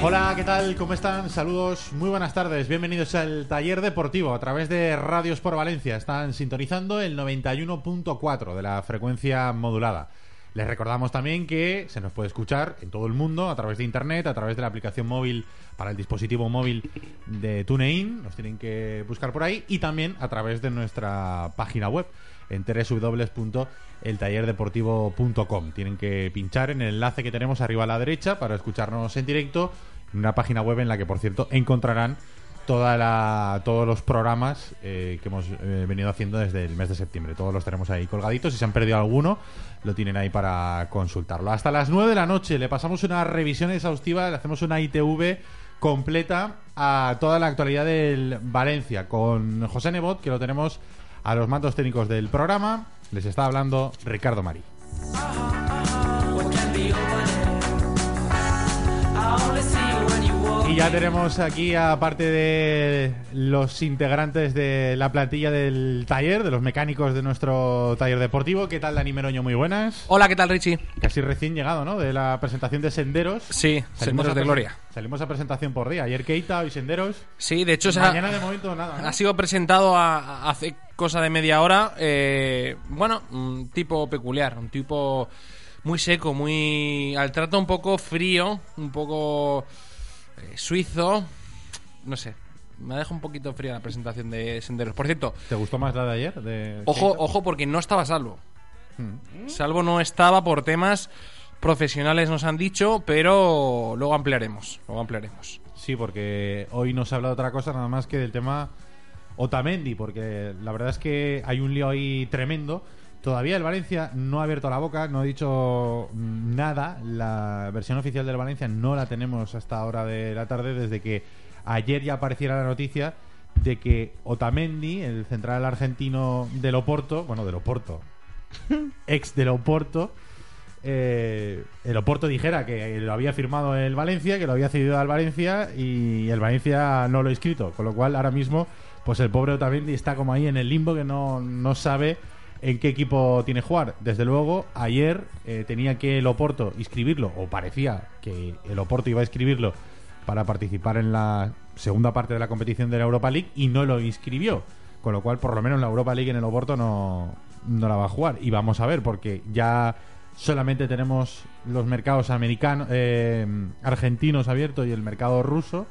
Hola, ¿qué tal? ¿Cómo están? Saludos, muy buenas tardes. Bienvenidos al taller deportivo a través de Radios por Valencia. Están sintonizando el 91.4 de la frecuencia modulada. Les recordamos también que se nos puede escuchar en todo el mundo a través de internet, a través de la aplicación móvil para el dispositivo móvil de TuneIn, nos tienen que buscar por ahí, y también a través de nuestra página web en www.eltallerdeportivo.com. Tienen que pinchar en el enlace que tenemos arriba a la derecha para escucharnos en directo, en una página web en la que, por cierto, encontrarán toda la, todos los programas eh, que hemos eh, venido haciendo desde el mes de septiembre. Todos los tenemos ahí colgaditos. Si se han perdido alguno, lo tienen ahí para consultarlo. Hasta las 9 de la noche le pasamos una revisión exhaustiva, le hacemos una ITV completa a toda la actualidad del Valencia con José Nebot, que lo tenemos a los mandos técnicos del programa. Les está hablando Ricardo Marí. Y ya tenemos aquí, aparte de los integrantes de la plantilla del taller, de los mecánicos de nuestro taller deportivo. ¿Qué tal, Dani Meroño? Muy buenas. Hola, ¿qué tal, Richie? Casi recién llegado, ¿no? De la presentación de Senderos. Sí, Senderos de Gloria. Salimos a presentación por día. Ayer Keita, hoy Senderos. Sí, de hecho, Mañana ha, de momento nada, ¿no? ha sido presentado a- a- hace cosa de media hora. eh, bueno, un tipo peculiar, un tipo muy seco, muy. al trato un poco frío, un poco eh, suizo. No sé, me deja un poquito fría la presentación de Senderos. Por cierto, ¿Te gustó más la de ayer? De ojo, ojo, porque no estaba salvo. Hmm. Salvo no estaba por temas profesionales, nos han dicho, pero luego ampliaremos. Luego ampliaremos. Sí, porque hoy no se habla de otra cosa nada más que del tema Otamendi, porque la verdad es que hay un lío ahí tremendo. Todavía el Valencia no ha abierto la boca, no ha dicho mm, nada. La versión oficial del Valencia no la tenemos hasta hora de la tarde, desde que ayer ya apareciera la noticia de que Otamendi, el central argentino del Oporto, bueno, del Oporto, ex del Oporto, eh, el Oporto dijera que lo había firmado el Valencia, que lo había cedido al Valencia y el Valencia no lo ha inscrito. Con lo cual, ahora mismo, pues el pobre Otamendi está como ahí en el limbo que no, no sabe en qué equipo tiene jugar. Desde luego, ayer eh, tenía que el Oporto inscribirlo, o parecía que el Oporto iba a inscribirlo para participar en la segunda parte de la competición de la Europa League y no lo inscribió. Con lo cual, por lo menos la Europa League en el Oporto no, no la va a jugar. Y vamos a ver, porque ya solamente tenemos los mercados americanos, eh, argentinos abiertos y el mercado ruso.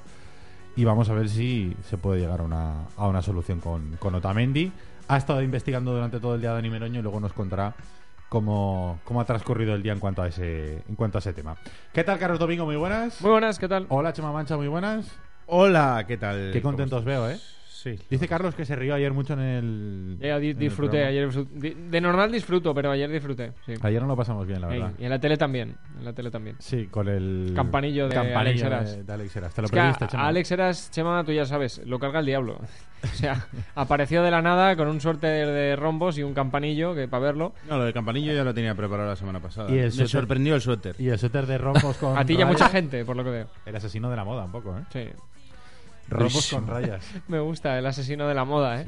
Y vamos a ver si se puede llegar a una, a una solución con, con Otamendi. Ha estado investigando durante todo el día Dani Meroño y luego nos contará cómo, cómo ha transcurrido el día en cuanto a ese en cuanto a ese tema. ¿Qué tal, Carlos Domingo? Muy buenas. Muy buenas, ¿qué tal? Hola, Chema Mancha, muy buenas. Hola, ¿qué tal? Qué contentos veo, ¿eh? Sí. Dice Carlos que se rió ayer mucho en el. Ya di- en el disfruté, programa. ayer De normal disfruto, pero ayer disfruté. Sí. Ayer no lo pasamos bien, la Ey, verdad. y en la tele también. En la tele también. Sí, con el. Campanillo de campanillo Alex de- de Alex Heras. Te lo Es que a, perdiste, Chema. a Alex Heras, Chema, tú ya sabes, lo carga el diablo. O sea, apareció de la nada con un suerte de rombos y un campanillo que para verlo. No, lo del campanillo ya lo tenía preparado la semana pasada. Y el Me suéter- sorprendió el suéter. Y el suéter de rombos con. A ti y a rayas. mucha gente, por lo que veo. El asesino de la moda, un poco, ¿eh? Sí. Rombos con rayas. Me gusta el asesino de la moda, ¿eh?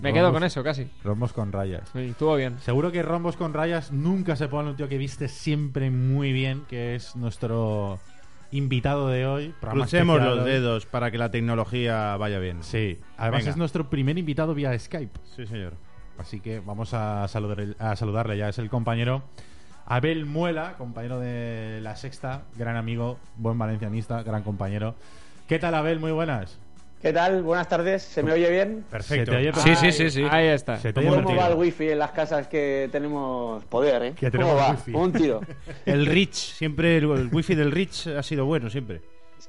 Me Rombos- quedo con eso, casi. Rombos con rayas. Sí, estuvo bien. Seguro que rombos con rayas nunca se pone un tío que viste siempre muy bien, que es nuestro invitado de hoy. Crucemos los hoy. dedos para que la tecnología vaya bien. Sí, además Venga. es nuestro primer invitado vía Skype. Sí, señor. Así que vamos a, saludar, a saludarle ya. Es el compañero Abel Muela, compañero de La Sexta, gran amigo, buen valencianista, gran compañero. ¿Qué tal, Abel? Muy buenas. ¿Qué tal? Buenas tardes. ¿Se me oye bien? Perfecto. Oye Sí, sí, sí, sí. Ahí está. Se ¿Cómo va el wifi en las casas que tenemos poder, eh? Que ¿Cómo tenemos va? wifi. Un tiro. El Rich, siempre el, el wifi del Rich ha sido bueno, siempre.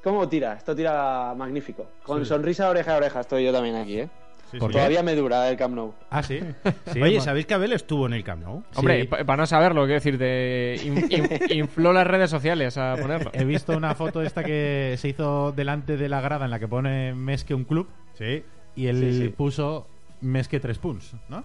¿Cómo tira? Esto tira magnífico. Con Sí. sonrisa oreja a oreja estoy yo también aquí, ¿eh? Sí. Todavía me dura el Camp Nou. Ah, sí. Sí, Oye, ¿sabéis que Abel estuvo en el Camp Nou? Hombre, Sí. para no saberlo, quiero decirte, in- in- infló las redes sociales a ponerlo. He visto una foto esta que se hizo delante de la grada en la que pone mes que un club Sí. y él Sí, sí. puso mes que tres punts, ¿no?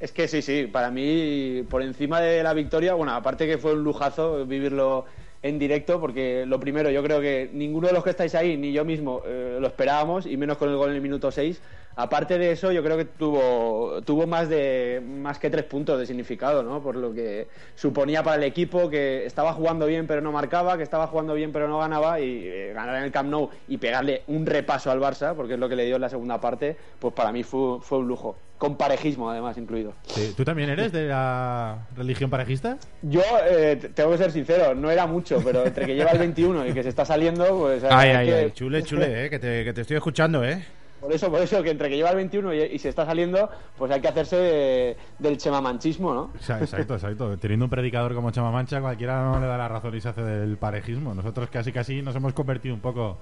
Es que sí, sí, para mí, por encima de la victoria, bueno, aparte que fue un lujazo vivirlo en directo, porque lo primero, yo creo que ninguno de los que estáis ahí, ni yo mismo, eh, lo esperábamos, y menos con el gol en el minuto 6. Aparte de eso, yo creo que tuvo, tuvo más, de, más que tres puntos de significado, ¿no? Por lo que suponía para el equipo, que estaba jugando bien pero no marcaba, que estaba jugando bien pero no ganaba, y eh, ganar en el Camp Nou y pegarle un repaso al Barça, porque es lo que le dio en la segunda parte, pues para mí fue, fue un lujo. Con parejismo, además, incluido. Sí. ¿Tú también eres de la religión parejista? Yo eh, tengo que ser sincero, no era mucho, pero entre que lleva el 21 y que se está saliendo, pues. Ay, ay, que- ay. Chule, chule, eh, que, te, que te estoy escuchando, ¿eh? Por eso, por eso, que entre que lleva el 21 y, se está saliendo, pues hay que hacerse de- del chemamanchismo, ¿no? Exacto, exacto. Teniendo un predicador como Chema Mancha, cualquiera no le da la razón y se hace del parejismo. Nosotros casi casi nos hemos convertido un poco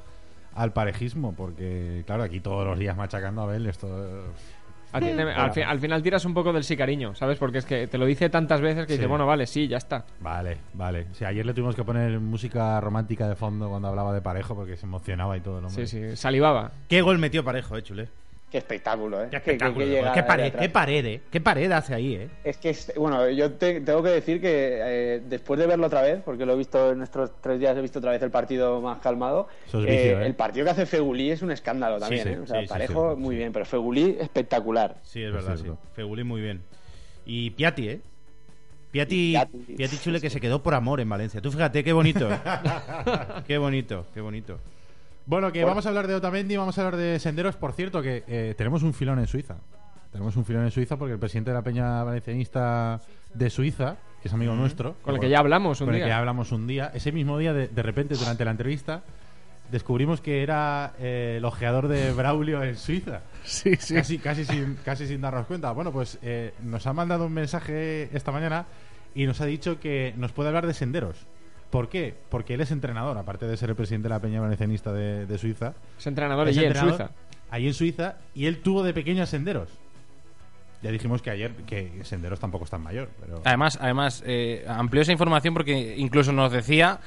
al parejismo, porque, claro, aquí todos los días machacando a Abel, esto... Atiéndeme, al, fi- al final tiras un poco del sí cariño, ¿sabes? Porque es que te lo dice tantas veces que Sí. dices, bueno, vale, sí, ya está. Vale, vale. O sea, ayer le tuvimos que poner música romántica de fondo cuando hablaba de parejo, porque se emocionaba y todo, ¿no? Sí, sí, salivaba. ¿Qué gol metió parejo, eh, chule? Qué espectáculo, ¿eh? Qué pared, qué pared, eh. Qué pared hace ahí, eh. Es que, es- bueno, yo te- tengo que decir que eh, después de verlo otra vez, porque lo he visto en estos tres días, he visto otra vez el partido más calmado. Eso es eh, vicio, ¿eh? El partido que hace Fegulí es un escándalo también, sí, ¿eh? O sea, sí, sí, parejo sí, muy sí. bien, pero Fegulí espectacular. Sí, es Es verdad, sí. cierto. Fegulí muy bien. Y Piatti, ¿eh? Piatti, Piatti. Piatti chule que se quedó por amor en Valencia. Tú fíjate, qué bonito. qué bonito, qué bonito. Bueno, que vamos a hablar de Otamendi, vamos a hablar de senderos. Por cierto, que eh, tenemos un filón en Suiza. Tenemos un filón en Suiza porque el presidente de la Peña Valencianista de Suiza, que es amigo nuestro, Con el que ya hablamos un con el día. que ya hablamos un día, ese mismo día, de, de repente, durante la entrevista, descubrimos que era eh, el ojeador de Braulio en Suiza. Sí, sí. Casi, casi, sin, casi sin darnos cuenta. Bueno, pues eh, nos ha mandado un mensaje esta mañana y nos ha dicho que nos puede hablar de senderos. ¿Por qué? Porque él es entrenador, aparte de ser el presidente de la Peña Valencianista de, de Suiza. Es entrenador allí en Suiza. Allí en Suiza, y él tuvo de pequeños senderos. Ya dijimos que ayer que senderos tampoco es tan mayor, pero... Además, además eh, amplió esa información porque incluso nos decía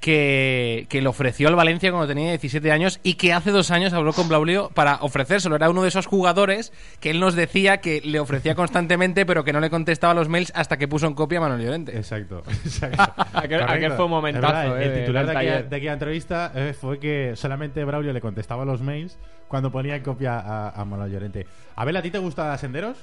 que, que le ofreció al Valencia cuando tenía 17 años y que hace dos años habló con Blaulio para ofrecérselo. Era uno de esos jugadores que él nos decía que le ofrecía constantemente, pero que no le contestaba los mails hasta que puso en copia a Manuel Llorente. Exacto, exacto. Aquel- fue un momentazo, verdad, eh, el de- titular de, del aquella, de aquella entrevista eh, fue que solamente Braulio le contestaba los mails cuando ponía en copia a, a Manuel Llorente. Abel, ¿a ti te gusta Senderos?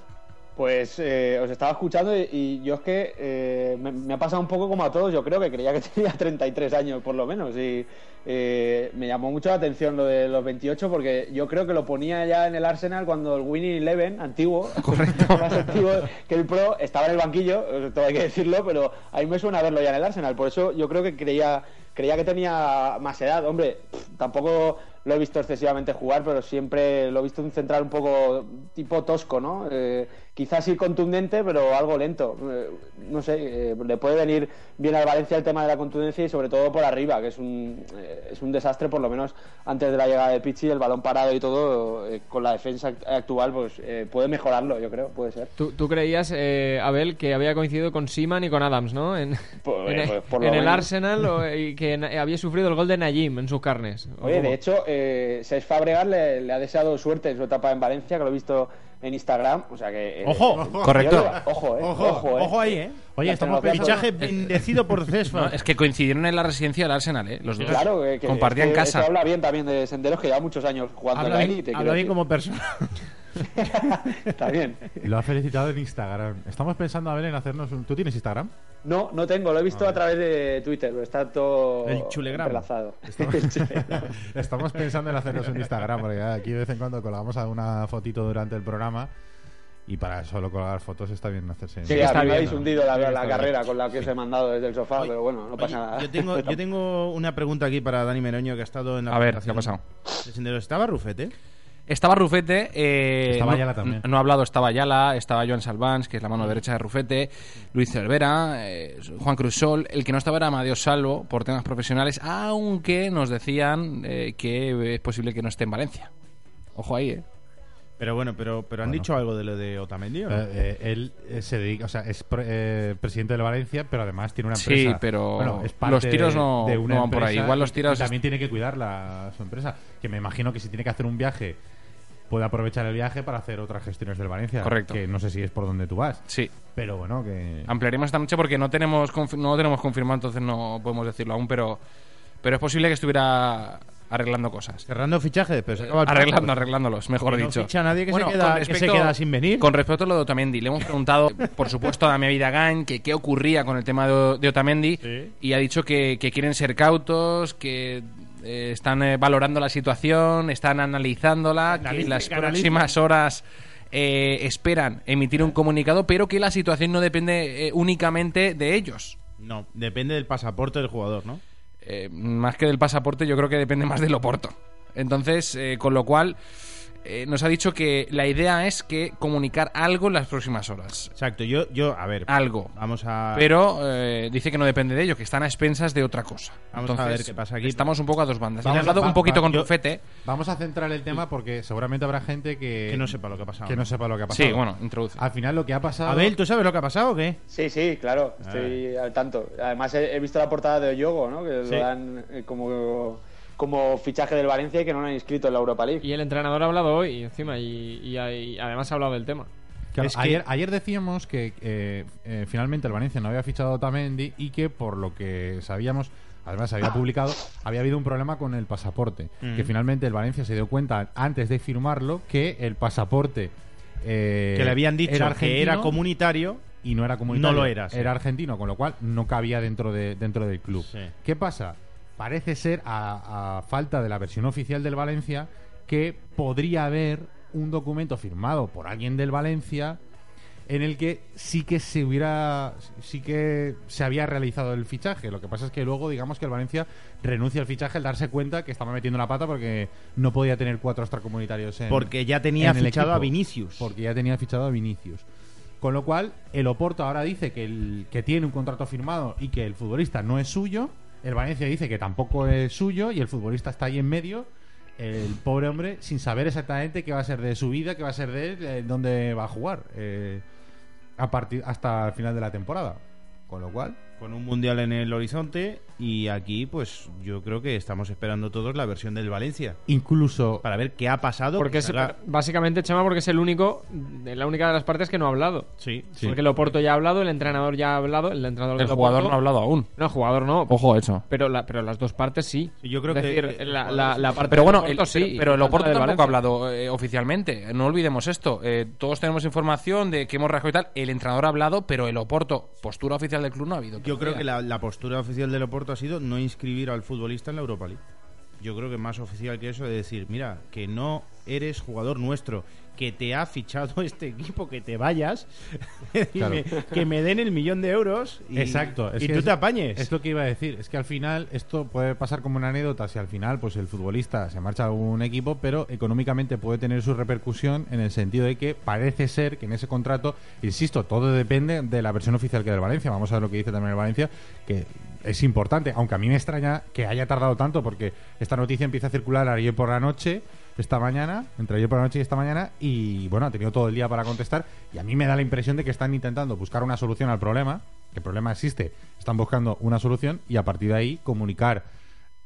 Pues eh, os estaba escuchando y, y yo es que eh, me, me ha pasado un poco como a todos. Yo creo que creía que tenía 33 años por lo menos y eh, me llamó mucho la atención lo de los 28 porque yo creo que lo ponía ya en el Arsenal cuando el Winning Eleven antiguo, más antiguo que el Pro, estaba en el banquillo, eh, todo hay que decirlo, pero a mí me suena verlo ya en el Arsenal. Por eso yo creo que creía creía que tenía más edad. Hombre, tampoco lo he visto excesivamente jugar, pero siempre lo he visto un central un poco tipo tosco, ¿no? Eh, quizás sí contundente, pero algo lento. Eh, no sé, eh, le puede venir bien al Valencia el tema de la contundencia y sobre todo por arriba, que es un, eh, es un desastre, por lo menos antes de la llegada de Pichi, el balón parado y todo, eh, con la defensa act- actual, pues eh, puede mejorarlo, yo creo, puede ser. Tú, tú creías, eh, Abel, que había coincidido con Seaman y con Adams, ¿no? En, Pues, en, pues, por lo en el. Arsenal o- y que había sufrido el gol de Najim en sus carnes. ¿O Oye, de hecho, eh, Fabregas le, le ha deseado suerte en su etapa en Valencia, que lo he visto en Instagram. O sea que. eh, Ojo. Correcto. Ojo, eh. Ojo, Ojo, eh. ojo ahí, ¿eh? Oye, estamos Fichaje bendecido por Cesfa. No, es que coincidieron en la residencia del Arsenal, ¿eh? Los dos. Claro, eh, que, Compartían es que casa. Eso habla bien también de Senderos, que lleva muchos años jugando Habla en la bien, élite. habla bien decir. como persona. Está bien. Lo ha felicitado en Instagram. Estamos pensando a ver en hacernos un... ¿Tú tienes Instagram? No, no tengo, lo he visto a través de Twitter, pero está todo El chulegram. Estamos, El chulegram. Estamos pensando en hacernos un Instagram, porque aquí de vez en cuando colgamos alguna fotito durante el programa. Y para solo colgar fotos está bien hacerse. Sí, a está me bien, habéis ¿no? hundido la, carrera bien. con la que os he mandado desde el sofá, pero bueno, no pasa Oye, nada. Yo tengo, yo tengo una pregunta aquí para Dani Meroño que ha estado en la A ver, ¿qué ha pasado? ¿Estaba Rufete? Estaba Rufete. eh, Estaba no, Ayala también. No ha hablado, estaba Ayala, estaba Joan Salvans, que es la mano derecha de Rufete, Luis Cervera, eh, Juan Cruzol. El que no estaba era Amadeo Salvo por temas profesionales, aunque nos decían eh, que es posible que no esté en Valencia. Ojo ahí, ¿eh? Pero bueno, pero, pero ¿han Bueno. dicho algo de lo de Otamendi? o no? Eh, eh, él eh, se dedica, o sea, es pre- eh, presidente de Valencia, pero además tiene una Sí, empresa. pero Bueno, es parte los tiros de- no- de una no van por ahí. Igual los y- tiros y también tiene que cuidar la, su empresa. Que me imagino que si tiene que hacer un viaje, puede aprovechar el viaje para hacer otras gestiones del Valencia. Correcto. Que no sé si es por donde tú vas. Sí. Pero bueno, que. Ampliaremos esta noche porque no tenemos no tenemos confirmado, entonces no podemos decirlo aún, pero, pero es posible que estuviera arreglando cosas. Cerrando fichajes, pero se acaba el Arreglando, arreglándolos, mejor Que no dicho. ficha a nadie que se queda- con que se respecto- queda sin venir. Con respecto a lo de Otamendi, le hemos preguntado, por supuesto, a Dami Vidagain que qué ocurría con el tema de, de Otamendi Sí. y ha dicho que, que quieren ser cautos, que eh, están eh, valorando la situación, están analizándola, que en las próximas horas eh, esperan emitir un comunicado, pero que la situación no depende únicamente de ellos. No, depende del pasaporte del jugador, ¿no? Eh, más que del pasaporte, yo creo que depende más del Oporto. Entonces, con lo cual, eh, nos ha dicho que la idea es que comunicar algo en las próximas horas. Exacto, yo, yo a ver, Algo. vamos a... Pero eh, dice que no depende de ello, que están a expensas de otra cosa. Vamos a Entonces, ver qué pasa aquí. Estamos un poco a dos bandas. Vamos Hemos hablado a- un poquito va- con yo- Rufete. Vamos a centrar el tema porque seguramente habrá gente que. que no sepa lo que ha pasado. que no sepa lo que ha pasado. Sí, bueno, introduce. Al final lo que ha pasado. Abel, ¿tú sabes lo que ha pasado o qué? Sí, sí, claro, estoy al tanto. Además, he, he visto la portada de Oyogo, ¿no? Que Sí. lo dan eh, como, como fichaje del Valencia y que no lo han inscrito en la Europa League. Y el entrenador ha hablado hoy encima y, y- y además ha hablado del tema. Claro, Es que- ayer, ayer decíamos que eh, eh, finalmente el Valencia no había fichado a Otamendi y que por lo que sabíamos, además se había publicado, había habido un problema con el pasaporte. Mm. Que finalmente el Valencia se dio cuenta antes de firmarlo que el pasaporte eh, que le habían dicho era que era comunitario. y no era comunitario. No lo era, sí. Era argentino, con lo cual no cabía dentro, de, dentro del club. Sí. ¿Qué pasa? Parece ser, a, a falta de la versión oficial del Valencia, que podría haber un documento firmado por alguien del Valencia en el que sí que se hubiera sí que se había realizado el fichaje lo que pasa es que luego digamos que el Valencia renuncia al fichaje al darse cuenta que estaba metiendo la pata porque no podía tener cuatro extracomunitarios en, Porque ya tenía en el fichado a. Vinicius. Porque ya tenía fichado a Vinicius. Con lo cual, el Oporto ahora dice que, el, que tiene un contrato firmado y que el futbolista no es suyo. El Valencia dice que tampoco es suyo y el futbolista está ahí en medio. El pobre hombre sin saber exactamente qué va a ser de su vida, qué va a ser de él, eh, dónde va a jugar eh, a partir hasta el final de la temporada. Con lo cual, Con un mundial en el horizonte. Y aquí, pues yo creo que estamos esperando todos la versión del Valencia. incluso Para ver qué ha pasado. Porque que es, básicamente, Chema, porque es el único, la única de las partes que no ha hablado. Sí, Porque el Oporto ya ha hablado, el entrenador ya ha hablado, el entrenador El jugador no ha hablado aún. No, el jugador no. Ojo eso. Pero, la, pero las dos partes sí. Sí, yo creo es que- decir, que- la, la- la parte Pero bueno, del el, Oporto pero, sí. pero el la Oporto del tampoco ha hablado eh, oficialmente. No olvidemos esto. Eh, todos tenemos información de que hemos rascado y tal. El entrenador ha hablado, pero el Oporto, postura oficial del club, no ha habido. Yo creo que la, la postura oficial del Oporto ha sido no inscribir al futbolista en la Europa League. yo creo que más oficial que eso de decir, mira, que no eres jugador nuestro, que te ha fichado este equipo, que te vayas, y Claro. me- que me den el millón de euros y, Exacto. es y que tú es- te apañes. Es lo que iba a decir. Es que al final esto puede pasar como una anécdota si al final pues el futbolista se marcha a un equipo, pero económicamente puede tener su repercusión en el sentido de que parece ser que en ese contrato, insisto, todo depende de la versión oficial que del Valencia. Vamos a ver lo que dice también el Valencia, que es importante, aunque a mí me extraña que haya tardado tanto porque esta noticia empieza a circular ayer por la noche esta mañana, entre ayer por la noche y esta mañana, y bueno, ha tenido todo el día para contestar. Y a mí me da la impresión de que están intentando buscar una solución al problema, que el problema existe, están buscando una solución y a partir de ahí comunicar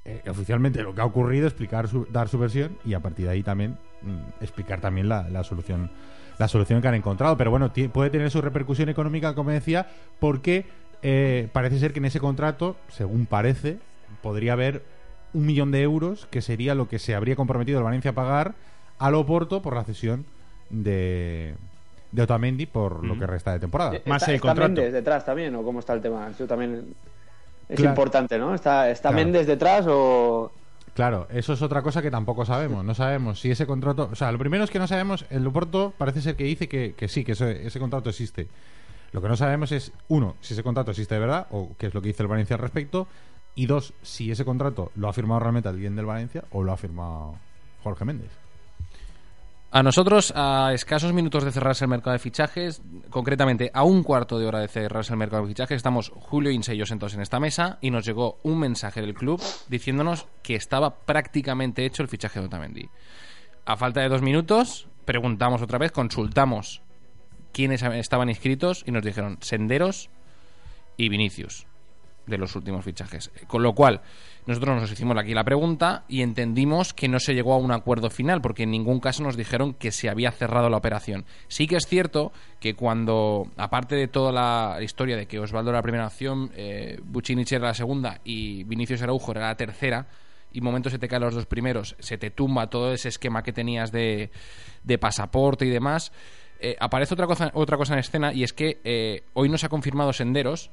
eh, oficialmente lo que ha ocurrido, explicar su- dar su versión y a partir de ahí también mm, explicar también la, solución la solución que han encontrado. Pero bueno, puede tener su repercusión económica, como decía, porque eh, parece ser que en ese contrato, según parece, podría haber un millón de euros, que sería lo que se habría comprometido el Valencia a pagar al Oporto por la cesión de, de Otamendi por lo que resta de temporada. Eh, Más está, el está contrato. Méndez detrás también, o cómo está el tema? Eso también es Claro. importante, ¿no? ¿Está, está Claro. Méndez detrás o...? Claro, eso es otra cosa que tampoco sabemos. No sabemos si ese contrato. O sea, lo primero es que no sabemos. El Oporto parece ser que dice que, que sí, que ese, ese contrato existe. Lo que no sabemos es, uno, si ese contrato existe de verdad, o qué es lo que dice el Valencia al respecto. Y dos, si ese contrato lo ha firmado realmente alguien del Valencia o lo ha firmado Jorge Méndez. A nosotros, a escasos minutos de cerrarse el mercado de fichajes, concretamente a un cuarto de hora de cerrarse el mercado de fichajes, estamos Julio Inse y yo sentados en esta mesa y nos llegó un mensaje del club diciéndonos que estaba prácticamente hecho el fichaje de Otamendi. A falta de dos minutos, preguntamos otra vez, consultamos quiénes estaban inscritos y nos dijeron Senderos y Vinicius de los últimos fichajes. Con lo cual, nosotros nos hicimos aquí la pregunta y entendimos que no se llegó a un acuerdo final, porque en ningún caso nos dijeron que se había cerrado la operación. Sí que es cierto que cuando, aparte de toda la historia de que Osvaldo era la primera opción, eh, era la segunda y Vinicius Araujo era la tercera, y momentos se te caen los dos primeros, se te tumba todo ese esquema que tenías de, de pasaporte y demás. eh, aparece otra cosa, otra cosa en escena y es que eh, hoy nos ha confirmado Senderos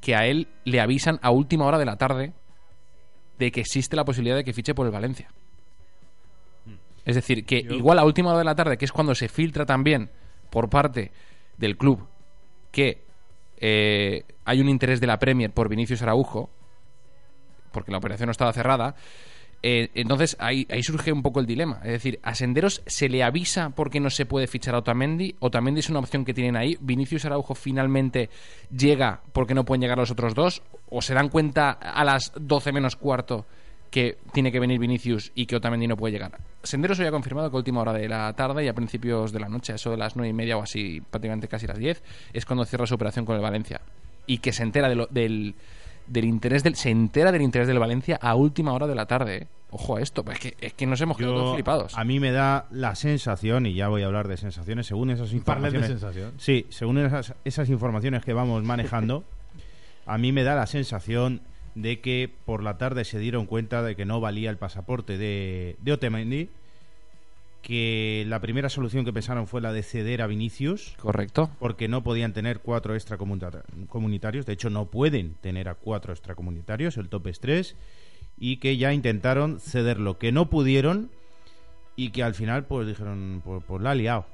que a él le avisan a última hora de la tarde de que existe la posibilidad de que fiche por el Valencia. Es decir, que igual a última hora de la tarde, que es cuando se filtra también por parte del club que eh, hay un interés de la Premier por Vinicius Araujo, porque la operación no estaba cerrada, eh, entonces ahí, ahí surge un poco el dilema. Es decir, a Senderos se le avisa porque no se puede fichar a Otamendi. Otamendi es una opción que tienen ahí. Vinicius Araujo finalmente llega porque no pueden llegar los otros dos. O se dan cuenta a las 12 menos cuarto que tiene que venir Vinicius y que Otamendi no puede llegar. Senderos hoy ha confirmado que a última hora de la tarde y a principios de la noche, eso de las 9 y media o así, prácticamente casi las 10, es cuando cierra su operación con el Valencia. Y que se entera de lo- del, del interés del se entera del interés del Valencia a última hora de la tarde. ¿eh? Ojo a esto, pues es que, es que nos hemos quedado todos flipados. a mí me da la sensación, y ya voy a hablar de sensaciones, según esas de informaciones. sensación. Sí, según esas, esas informaciones que vamos manejando, a mí me da la sensación de que por la tarde se dieron cuenta de que no valía el pasaporte de, de Otamendi, que la primera solución que pensaron fue la de ceder a Vinicius, Correcto. porque no podían tener cuatro extracomunitarios, de hecho no pueden tener a cuatro extracomunitarios, el tope es tres, y que ya intentaron cederlo, que no pudieron y que al final pues dijeron, pues, pues la ha liado.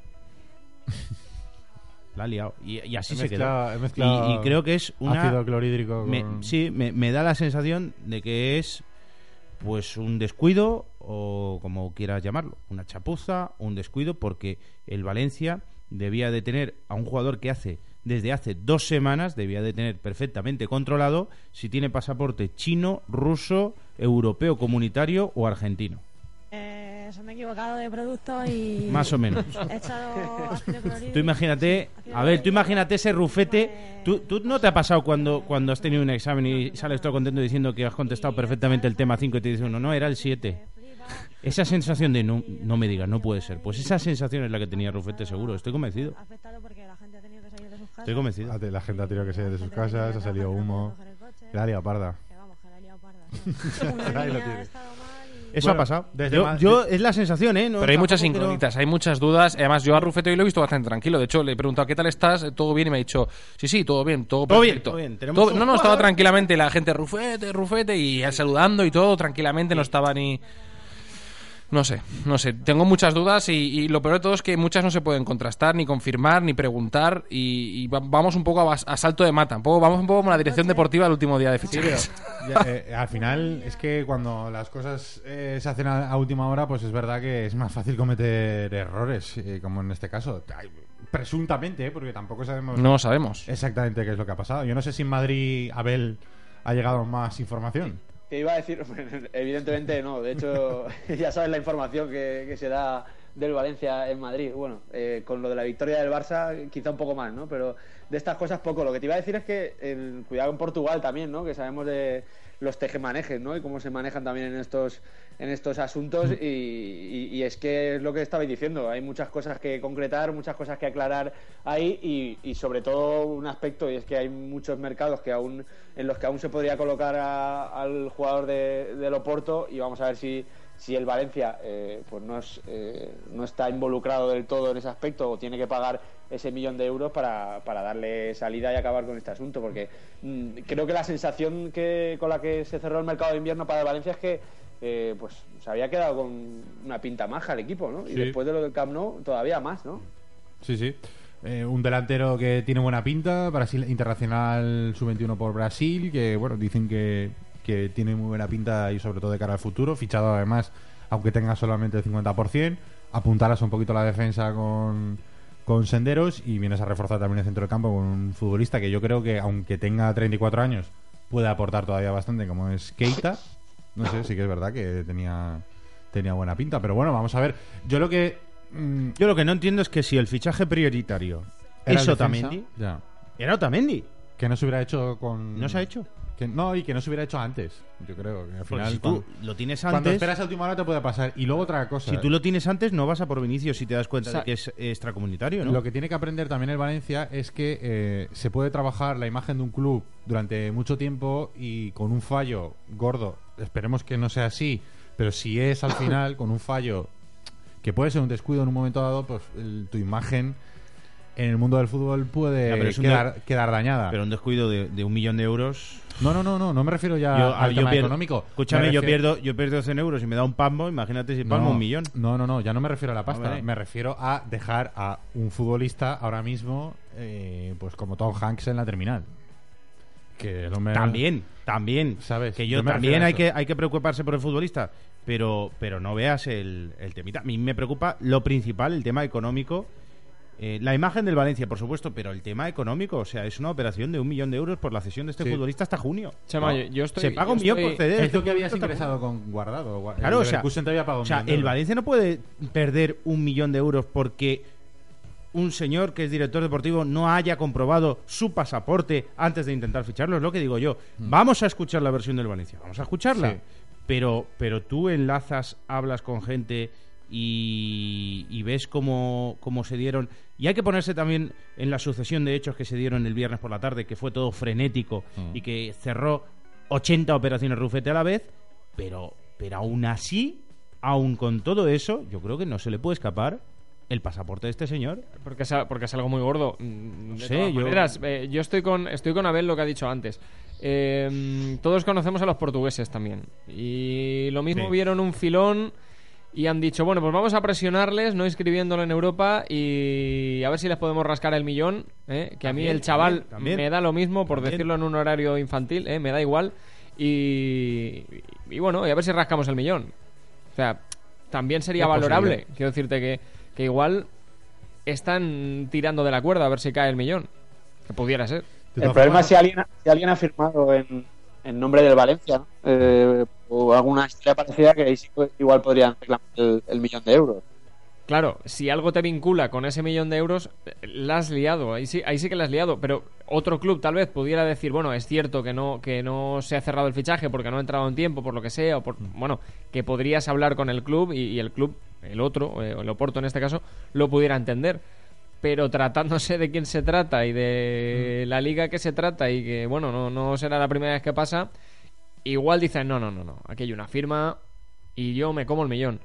la ha liado. Y, y así He se mezclado- quedó. Y, y creo que es una... ácido clorhídrico me- sí, me, me da la sensación de que es pues un descuido o como quieras llamarlo, una chapuza, un descuido, porque el Valencia debía de tener a un jugador que hace desde hace dos semanas debía de tener perfectamente controlado si tiene pasaporte chino, ruso, europeo, comunitario o argentino. Eh, se me he equivocado de producto y. Más o menos. He echado. Tú imagínate, a ver, tú imagínate ese rufete. ¿Tú, tú no te ha pasado cuando, cuando has tenido un examen y sales todo contento diciendo que has contestado perfectamente el tema 5 y te dice uno, no, era el 7? Esa sensación de no, no me digas, no puede ser. Pues esa sensación es la que tenía Rufete, seguro, estoy convencido. Ha afectado porque Estoy convencido. La la gente ha tenido que salir de sus casas, ha salido humo. La ha liado parda. Eso Bueno, ha pasado. desde Yo, yo- es la sensación, ¿eh? No, Pero hay muchas incógnitas, hay muchas dudas. Además, yo a Rufete hoy lo he visto bastante tranquilo. De hecho, le he preguntado, ¿qué tal estás? ¿Todo bien? Y me ha dicho, sí, sí, todo bien, todo, Todo bien, perfecto. todo bien. Todo- un no, no, estaba tranquilamente la gente, Rufete, Rufete, y saludando y todo, tranquilamente, no estaba ni... No sé, no sé. Tengo muchas dudas y, y lo peor de todo es que muchas no se pueden contrastar, ni confirmar, ni preguntar. Y, y va- vamos un poco a, salto de mata. Un poco, vamos un poco como la dirección deportiva del último día de Sí, fichajes. pero ya, eh, al final es que cuando las cosas eh, se hacen a, a última hora, pues es verdad que es más fácil cometer errores, eh, como en este caso. Ay, Presuntamente, eh, porque tampoco sabemos No sabemos. exactamente qué es lo que ha pasado. Yo no sé si en Madrid Abel ha llegado más información. Te iba a decir, evidentemente no. De hecho, ya sabes la información que, que se da del Valencia en Madrid. Bueno, eh, con lo de la victoria del Barça, quizá un poco más, ¿no? Pero de estas cosas poco. Lo que te iba a decir es que cuidado en Portugal también, ¿no? Que sabemos de los tejemanejes, ¿no? Y cómo se manejan también en estos en estos asuntos. Y, y- y es que es lo que estabais diciendo. Hay muchas cosas que concretar muchas cosas que aclarar ahí y, y sobre todo un aspecto y es que hay muchos mercados que aún en los que aún se podría colocar a- al jugador de, del Oporto y vamos a ver si si el Valencia eh, pues no, es, eh, no está involucrado del todo en ese aspecto o tiene que pagar ese millón de euros para, para darle salida y acabar con este asunto porque mm, creo que la sensación que con la que se cerró el mercado de invierno para el Valencia es que eh, pues se había quedado con una pinta maja el equipo, ¿no? Y después de lo del Camp Nou todavía más, ¿no? Sí, sí. Eh, un delantero que tiene buena pinta, Brasil internacional sub-21 por Brasil, que bueno, dicen que, que tiene muy buena pinta y sobre todo de cara al futuro, fichado además, aunque tenga solamente el 50%, apuntarás un poquito la defensa con, con Senderos y vienes a reforzar también el centro del campo con un futbolista que yo creo que aunque tenga 34 años puede aportar todavía bastante, como es Keita. No sé, sí que es verdad que tenía, tenía buena pinta, pero bueno, vamos a ver. Yo lo que... mm, Yo lo que no entiendo es que si el fichaje prioritario es Otamendi, era Otamendi. Que no se hubiera hecho con. ¿No se ha hecho? Que, no, y que no se hubiera hecho antes. Yo creo que al final. si cuando, tú lo tienes cuando antes, esperas a última hora te puede pasar. Y luego otra cosa. si tú lo tienes antes, no vas a por Vinicius si te das cuenta O sea, de que es extracomunitario, ¿no? Lo que tiene que aprender también el Valencia es que eh, se puede trabajar la imagen de un club durante mucho tiempo y con un fallo gordo. Esperemos que no sea así, pero si es al final con un fallo que puede ser un descuido en un momento dado, pues el- tu imagen en el mundo del fútbol puede Ya, quedar, de- quedar dañada. Pero un descuido de, de un millón de euros. No, no, no, no, no me refiero ya Yo- al yo tema pierdo- económico. Escúchame, Me yo pierdo, yo pierdo 100 euros y me da un palmo. Imagínate si palmo no, un millón. No, no, no, ya no me refiero a la pasta. Me refiero a dejar a un futbolista ahora mismo, eh, pues como Tom Hanks en la terminal. Que el hombre. También, también. ¿Sabes? Que yo, Yo también hay que, hay que preocuparse por el futbolista. Pero, pero no veas el, el temita. A mí me preocupa lo principal, el tema económico. Eh, la imagen del Valencia, por supuesto, pero el tema económico, o sea, es una operación de un millón de euros por la cesión de este Sí. futbolista hasta junio. Chema, No. yo- yo estoy- Se paga un millón estoy- por ceder. Es lo que habías ingresado con guardado. Gua- Claro, el o sea, Leverkusen te había pagado un o sea, el. Valencia no puede perder un millón de euros porque un señor que es director deportivo no haya comprobado su pasaporte antes de intentar ficharlo. Es lo que digo yo. Vamos a escuchar la versión del Valencia. Vamos a escucharla. Mm. Sí. Pero, pero tú enlazas, hablas con gente y, y ves cómo, cómo se dieron. Y hay que ponerse también en la sucesión de hechos que se dieron el viernes por la tarde, que fue todo frenético Mm. y que cerró 80 operaciones Rufete a la vez. Pero, pero aún así, aún con todo eso, yo creo que no se le puede escapar el pasaporte de este señor. Porque es, porque es algo muy gordo. Mm, De sé, yo- maneras, eh, yo estoy con, estoy con Abel lo que ha dicho antes. Eh, todos conocemos a los portugueses también. Y lo mismo Sí. vieron un filón y han dicho, bueno, pues vamos a presionarles, no inscribiéndolo en Europa y a ver si les podemos rascar el millón. ¿eh? Que a mí el chaval también, también. me da lo mismo, por También. decirlo en un horario infantil, ¿eh? me da igual. Y, y bueno, y a ver si rascamos el millón. O sea, también sería valorable. posible. Quiero decirte que, que igual están tirando de la cuerda a ver si cae el millón. Que pudiera ser. El problema es si alguien, ha- si alguien ha firmado en, en nombre del Valencia, ¿no? Eh, o alguna historia parecida que ahí sí que igual podrían reclamar el, el millón de euros. Claro, si algo te vincula con ese millón de euros, la has liado. Ahí sí, ahí sí que la has liado. Pero otro club tal vez pudiera decir, bueno, es cierto que no, que no se ha cerrado el fichaje porque no ha entrado en tiempo, por lo que sea, o por, bueno, que podrías hablar con el club y, y el club, el otro, eh, el Oporto en este caso, lo pudiera entender. Pero tratándose de quién se trata y de la liga que se trata y que, bueno, no, no será la primera vez que pasa, igual dicen, no, no, no, no, aquí hay una firma, Y yo me como el millón.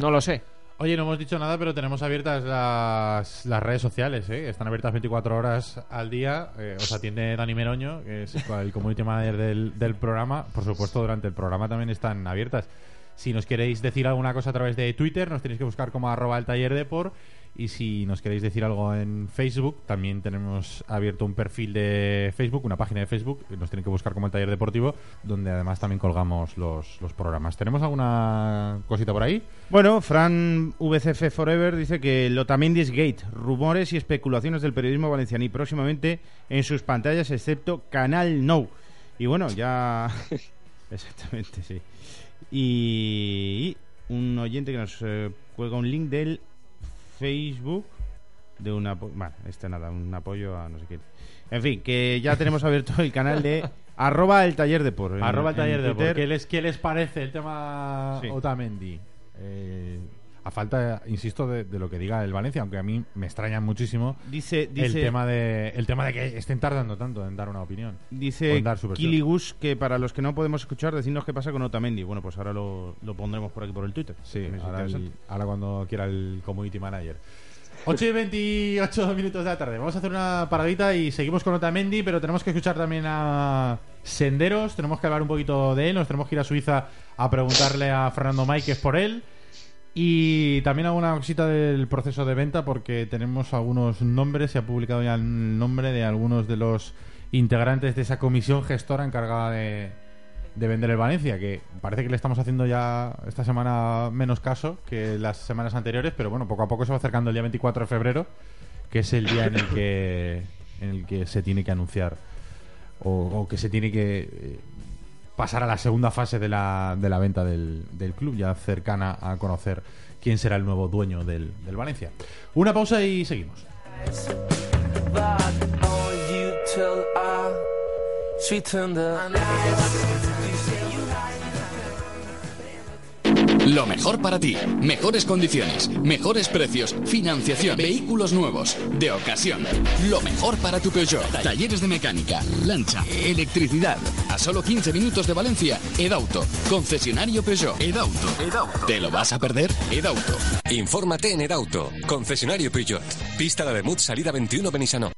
No lo sé. Oye, no hemos dicho nada, pero tenemos abiertas las, las redes sociales, ¿eh? Están abiertas 24 horas al día. Eh, os atiende Dani Meroño, que es el community manager del, del programa. Por supuesto, durante el programa también están abiertas. Si nos queréis decir alguna cosa a través de Twitter, nos tenéis que buscar como arroba el taller de por. Y si nos queréis decir algo en Facebook, también tenemos abierto un perfil de Facebook, una página de Facebook, que nos tienen que buscar como el taller deportivo, donde además también colgamos los, los programas. ¿Tenemos alguna cosita por ahí? Bueno, Fran VCF Forever dice que Lotamendi es gate, rumores y especulaciones del periodismo valenciano y próximamente en sus pantallas, excepto Canal No. Y bueno, ya. Exactamente, sí. Y un oyente que nos eh, cuelga un link del Facebook de una. Bueno, este nada, un apoyo a no sé qué. En fin, que ya tenemos abierto el canal de arroba el taller de por. Arroba el taller de por. ¿Qué les, ¿Qué les parece el tema Sí. Otamendi? Eh, a falta, insisto, de, de lo que diga el Valencia, aunque a mí me extraña muchísimo Dice, el, tema de, el tema de que estén tardando tanto en dar una opinión. Dice en dar su versión. Kiligus que para los que no podemos escuchar, decidnos qué pasa con Otamendi. Bueno, pues ahora lo, lo pondremos por aquí por el Twitter. Sí, ahora, el- interesante. ahora cuando quiera el community manager. 8 y 28 minutos de la tarde. Vamos a hacer una paradita y seguimos con Otamendi, pero tenemos que escuchar también a Senderos. Tenemos que hablar un poquito de él. Nos tenemos que ir a Suiza a preguntarle a Fernando Máiquez por él. Y también alguna cosita del proceso de venta, porque tenemos algunos nombres. Se ha publicado ya el nombre de algunos de los integrantes de esa comisión gestora encargada de, de vender el Valencia, que parece que le estamos haciendo ya esta semana menos caso que las semanas anteriores, pero bueno, poco a poco se va acercando el día 24 de febrero, que es el día en el que, en el que se tiene que anunciar o, o que se tiene que eh, pasar a la segunda fase de la, de la venta del, del club, ya cercana a conocer quién será el nuevo dueño del, del Valencia. Una pausa y seguimos. Lo mejor para ti. Mejores condiciones, mejores precios, financiación, vehículos nuevos, de ocasión. Lo mejor para tu Peugeot. Talleres de mecánica, lancha, electricidad. A solo 15 minutos de Valencia, Edauto. Concesionario Peugeot. Edauto. ¿Te lo vas a perder? Edauto. Infórmate en Edauto, concesionario Peugeot. Pista de Mut, salida 21 Benissanó.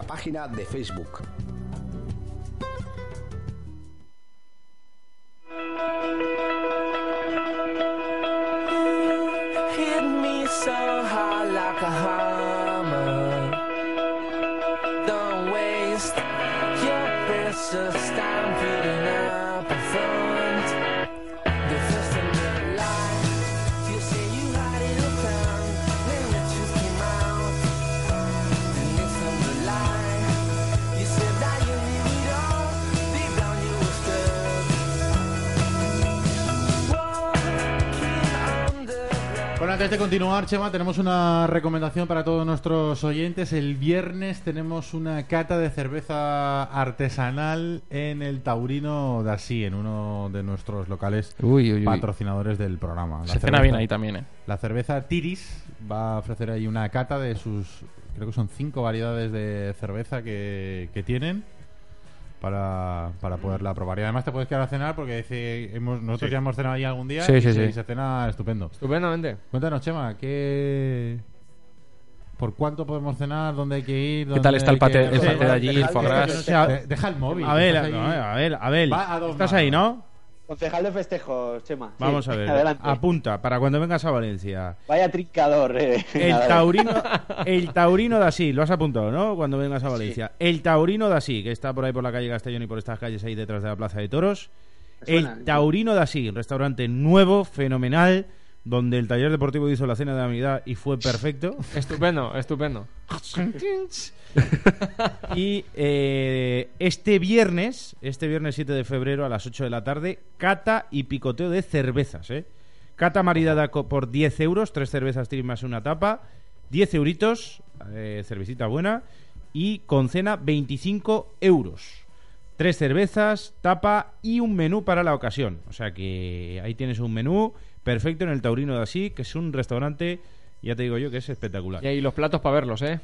página de Facebook. Continuar, Chema, tenemos una recomendación para todos nuestros oyentes. El viernes tenemos una cata de cerveza artesanal en el Taurino de Así, en uno de nuestros locales Uy, uy, uy. patrocinadores del programa. La Se cena cerveza- bien ahí también, ¿eh? La cerveza Tiris va a ofrecer ahí una cata de sus, creo que son cinco variedades de cerveza que, que tienen para, para poderla probar. Y además te puedes quedar a cenar porque dice, hemos, nosotros Sí. ya hemos cenado ahí algún día Sí, y, sí, se, sí. y se cena estupendo. Estupendamente. Cuéntanos, Chema, ¿qué... ¿por cuánto podemos cenar? ¿Dónde hay que ir? ¿Qué tal ¿Dónde está el pate, que- el pate de allí, el deja- foie deja- gras? deja- de- Deja el móvil. A ver, a ver, a ver. Va a ¿Estás ahí, no? Concejal de festejos, Chema. Sí, Vamos a ver. Adelante. Apunta para cuando vengas a Valencia. Vaya trincador, eh. El taurino, el taurino de así, lo has apuntado, ¿no? Cuando vengas a Valencia. El taurino de así, que está por ahí por la calle Castellón y por estas calles ahí detrás de la Plaza de Toros. El taurino de así, restaurante nuevo, fenomenal, donde el taller deportivo hizo la cena de Navidad y fue perfecto. Estupendo, estupendo. y eh, este viernes, este viernes 7 de febrero a las 8 de la tarde, cata y picoteo de cervezas, ¿eh? Cata maridada por 10 euros, tres cervezas tienen más una tapa, 10 euritos, eh, cervecita buena, y con cena 25 euros. Tres cervezas, tapa y un menú para la ocasión. O sea que ahí tienes un menú perfecto en el Taurino de Así, que es un restaurante, ya te digo yo, que es espectacular. Y ahí los platos para verlos, ¿eh?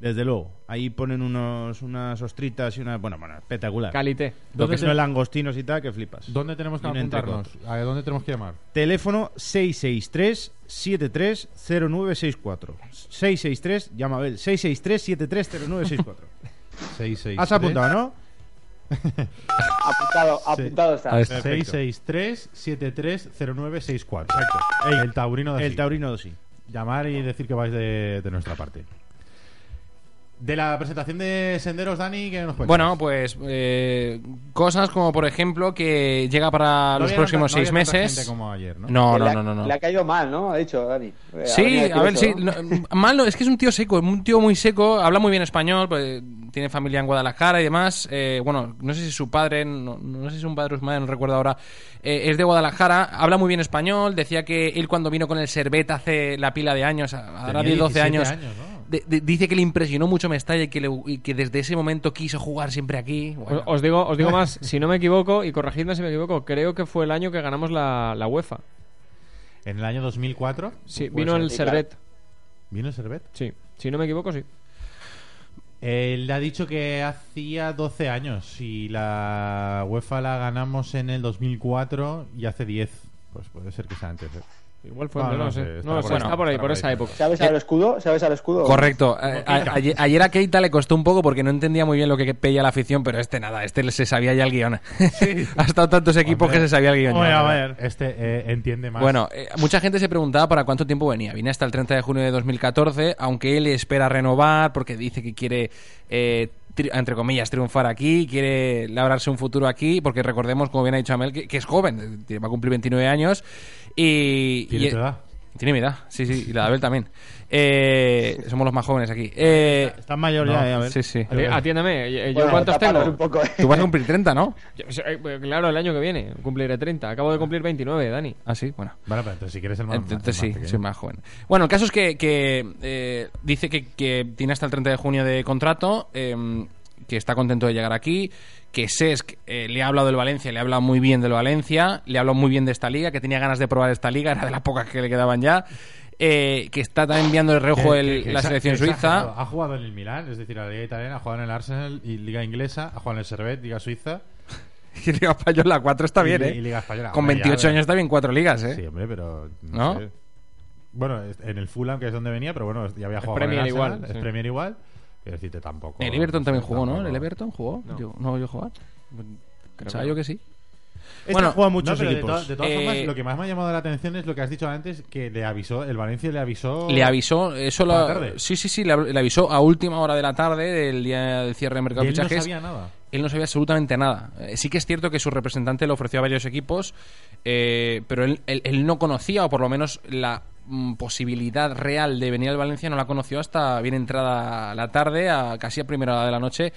Desde luego. Ahí ponen unos, unas ostritas y una... Bueno, bueno, espectacular. Calité. Lo que ¿Dónde son langostinos y tal, que flipas. ¿Dónde tenemos que Y apuntarnos? ¿A dónde tenemos que llamar? Teléfono 663-730964. 663, llama Abel, 663-730964. 663. ¿Has apuntado, no? Apuntado, apuntado está. 663-730964. Exacto. el taurino de El sí. taurino de sí. Llamar y decir que vais de, de nuestra parte. De la presentación de Senderos, Dani, ¿qué nos cuentas? Bueno, pues eh, cosas como por ejemplo que llega para No los próximos tanta- seis meses. gente como ayer, ¿no? No, Que no, le ha- no, no, no. Le ha caído mal, ¿no? Ha dicho Dani. Eh, Sí, a ver, eso, sí. ¿no? no, mal no, es que es un tío seco, es un tío muy seco, habla muy bien español, pues, tiene familia en Guadalajara y demás. eh, bueno, no sé si su padre, no, no sé si es un padre o su madre, no recuerdo ahora, eh, es de Guadalajara, habla muy bien español, decía que él cuando vino con el Servet hace la pila de años, ahora Tenía 10, 12 17 años, años, ¿no? De- de- dice que le impresionó mucho Mestalla y que, le- y que desde ese momento quiso jugar siempre aquí. Bueno, Os, os digo, os digo más, si no me equivoco, y corregidme si me equivoco, creo que fue el año que ganamos la, la UEFA. En el año 2004. Sí, vino ser, el sí, claro. Servet. ¿Vino el Servet? Sí, si no me equivoco, sí. Él ha dicho que hacía 12 años y la UEFA la ganamos en el 2004 y hace 10. Pues puede ser que sea antes. ¿eh? Igual fue, Ah, no, no sé, sé. está No lo por sé, ahí. está por ahí, Está por por esa ahí. época. ¿Sabes al escudo? ¿Sabes al escudo? Correcto. Eh, a- ayer, ayer a Keita le costó un poco porque no entendía muy bien lo que pedía la afición, pero este nada, este se sabía ya el guion. ha estado tantos equipos Hombre. que se sabía el guion. ya. A ver. Este eh, entiende más. Bueno, eh, mucha gente se preguntaba para cuánto tiempo venía. Viene hasta el 30 de junio de 2014, aunque él espera renovar porque dice que quiere, eh, tri- entre comillas, triunfar aquí, quiere labrarse un futuro aquí, porque recordemos, como bien ha dicho Amel, que, que es joven, eh, va a cumplir 29 años y... ¿Tiene y- tu edad? Tiene mi edad, sí, sí, y la de Abel también. Eh, somos los más jóvenes aquí. Eh, Estás mayor No, ya, eh, a ver. sí, sí. Ati- Atiéndeme, eh, ¿yo Bueno, cuántos tengo? un poco, eh. Tú vas a cumplir 30, ¿no? Yo- eh, Claro, el año que viene cumpliré 30. Acabo de cumplir 29, Dani. Ah, sí, bueno. Bueno, pero entonces si quieres el más, Entonces más sí, pequeño. soy más joven. Bueno, el caso es que, que, eh, dice que, que tiene hasta el 30 de junio de contrato, eh, que está contento de llegar aquí, que Sesc eh, le ha hablado del Valencia, le ha hablado muy bien del Valencia, le ha hablado muy bien de esta liga, que tenía ganas de probar esta liga, era de las pocas que le quedaban ya, eh, que está también enviando el reojo Que- el- que- la selección suiza. Ha jugado en el Milán, es decir, la Liga Italiana, ha jugado en el Arsenal y Liga Inglesa, ha jugado en el Servet, Liga Suiza. Y Liga Española 4 está bien, ¿eh? y Liga Española. Con Hombre, ya, 28 pero- años está bien cuatro ligas, ¿eh? Sí, hombre, pero. ¿No? sé. Bueno, en el Fulham, que es donde venía, pero bueno, ya había jugado Premier el Arsenal, igual, Es sí. Premier igual. Quiero decirte tampoco. El Everton no sé, también jugó, ¿no? ¿El Everton jugó? No. Yo, ¿No yo jugar? Pensaba que yo que sí. Este Bueno, juega No, muchos de, equipos. to- de todas Eh, formas, lo que más me ha llamado la atención es lo que has dicho antes, que le avisó, el Valencia le avisó. Le avisó, eso ¿Por la lo- tarde? sí, sí, sí, le, avisó a última hora de la tarde del día del cierre de mercado Y de él no fichajes. sabía nada. Él no sabía absolutamente nada. Eh, sí que es cierto que su representante le ofreció a varios equipos, eh, pero él, él- él no conocía, o por lo menos la posibilidad real de venir al Valencia no la conoció hasta bien entrada la tarde, a casi a primera hora de la noche.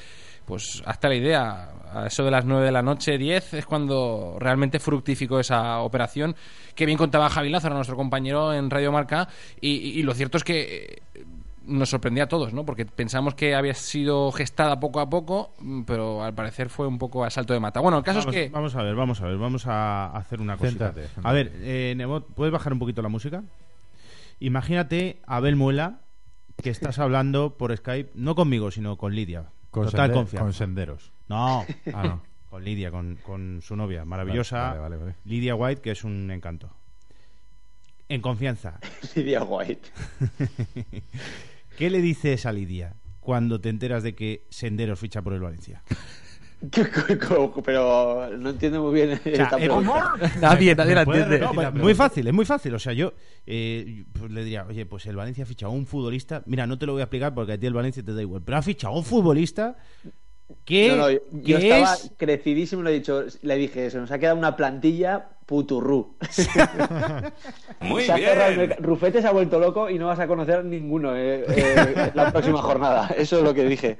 Pues hasta la idea, a eso de las 9 de la noche, 10, es cuando realmente fructificó esa operación, que bien contaba Javi Lázaro, nuestro compañero en Radio Marca, y, y- y lo cierto es que eh, nos sorprendía a todos, ¿no? Porque pensamos que había sido gestada poco a poco, mm, pero al parecer fue un poco a salto de mata. Bueno, el caso vamos, es que... vamos a ver, vamos a ver, vamos a hacer una cosita. Céntrate, céntrate. A ver, eh, Nebot, ¿puedes bajar un poquito la música? Imagínate a Abel Muela que estás hablando por Skype, no conmigo, sino con Lidia. Con, Total sende- confianza. con senderos. No, Ah, no. con Lidia, con, con su novia, maravillosa. Vale, vale, vale. Lidia White, que es un encanto. En confianza. Lidia White. ¿Qué le dices a Lidia cuando te enteras de que Senderos ficha por el Valencia? Pero no entiendo muy bien eh, pregunta. Nadie, nadie la ¿Me puedes entiende. No, pues, muy fácil, es muy fácil. O sea, yo eh, pues le diría, oye, pues el Valencia ha fichado a un futbolista. Mira, no te lo voy a explicar porque a ti el Valencia te da igual. Pero ha fichado a un futbolista ¿Qué, No, no, yo, estaba es? crecidísimo y le he dicho, le dije, se nos ha quedado una plantilla puturrú. Muy Se bien. Rufete se ha vuelto loco y no vas a conocer ninguno eh, eh, la próxima jornada. Eso es lo que dije.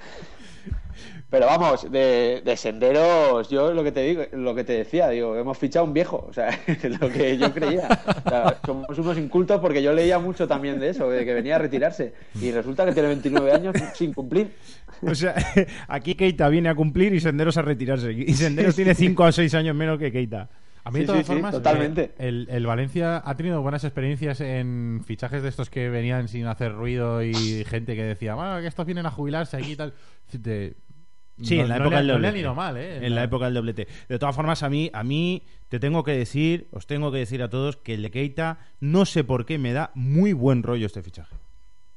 Pero vamos, de, de senderos, yo lo que te digo, lo que te decía, digo, hemos fichado un viejo, o sea, lo que yo creía. O sea, somos unos incultos porque yo leía mucho también de eso, de que venía a retirarse. Y resulta que tiene 29 años sin cumplir. O sea, aquí Keita viene a cumplir y Senderos a retirarse. Y Senderos tiene 5 a 6 años menos que Keita. A mí, Sí, de todas sí, sí, formas, totalmente. eh, el, el Valencia ha tenido buenas experiencias en fichajes de estos que venían sin hacer ruido y gente que decía, bueno, que estos vienen a jubilarse aquí y tal. De- Sí, no- en la no época le- del no le han doblete. ido mal, ¿eh? En la época del doblete. De todas formas, a mí, a mí te tengo que decir, os tengo que decir a todos que el de Keita, no sé por qué, me da muy buen rollo este fichaje.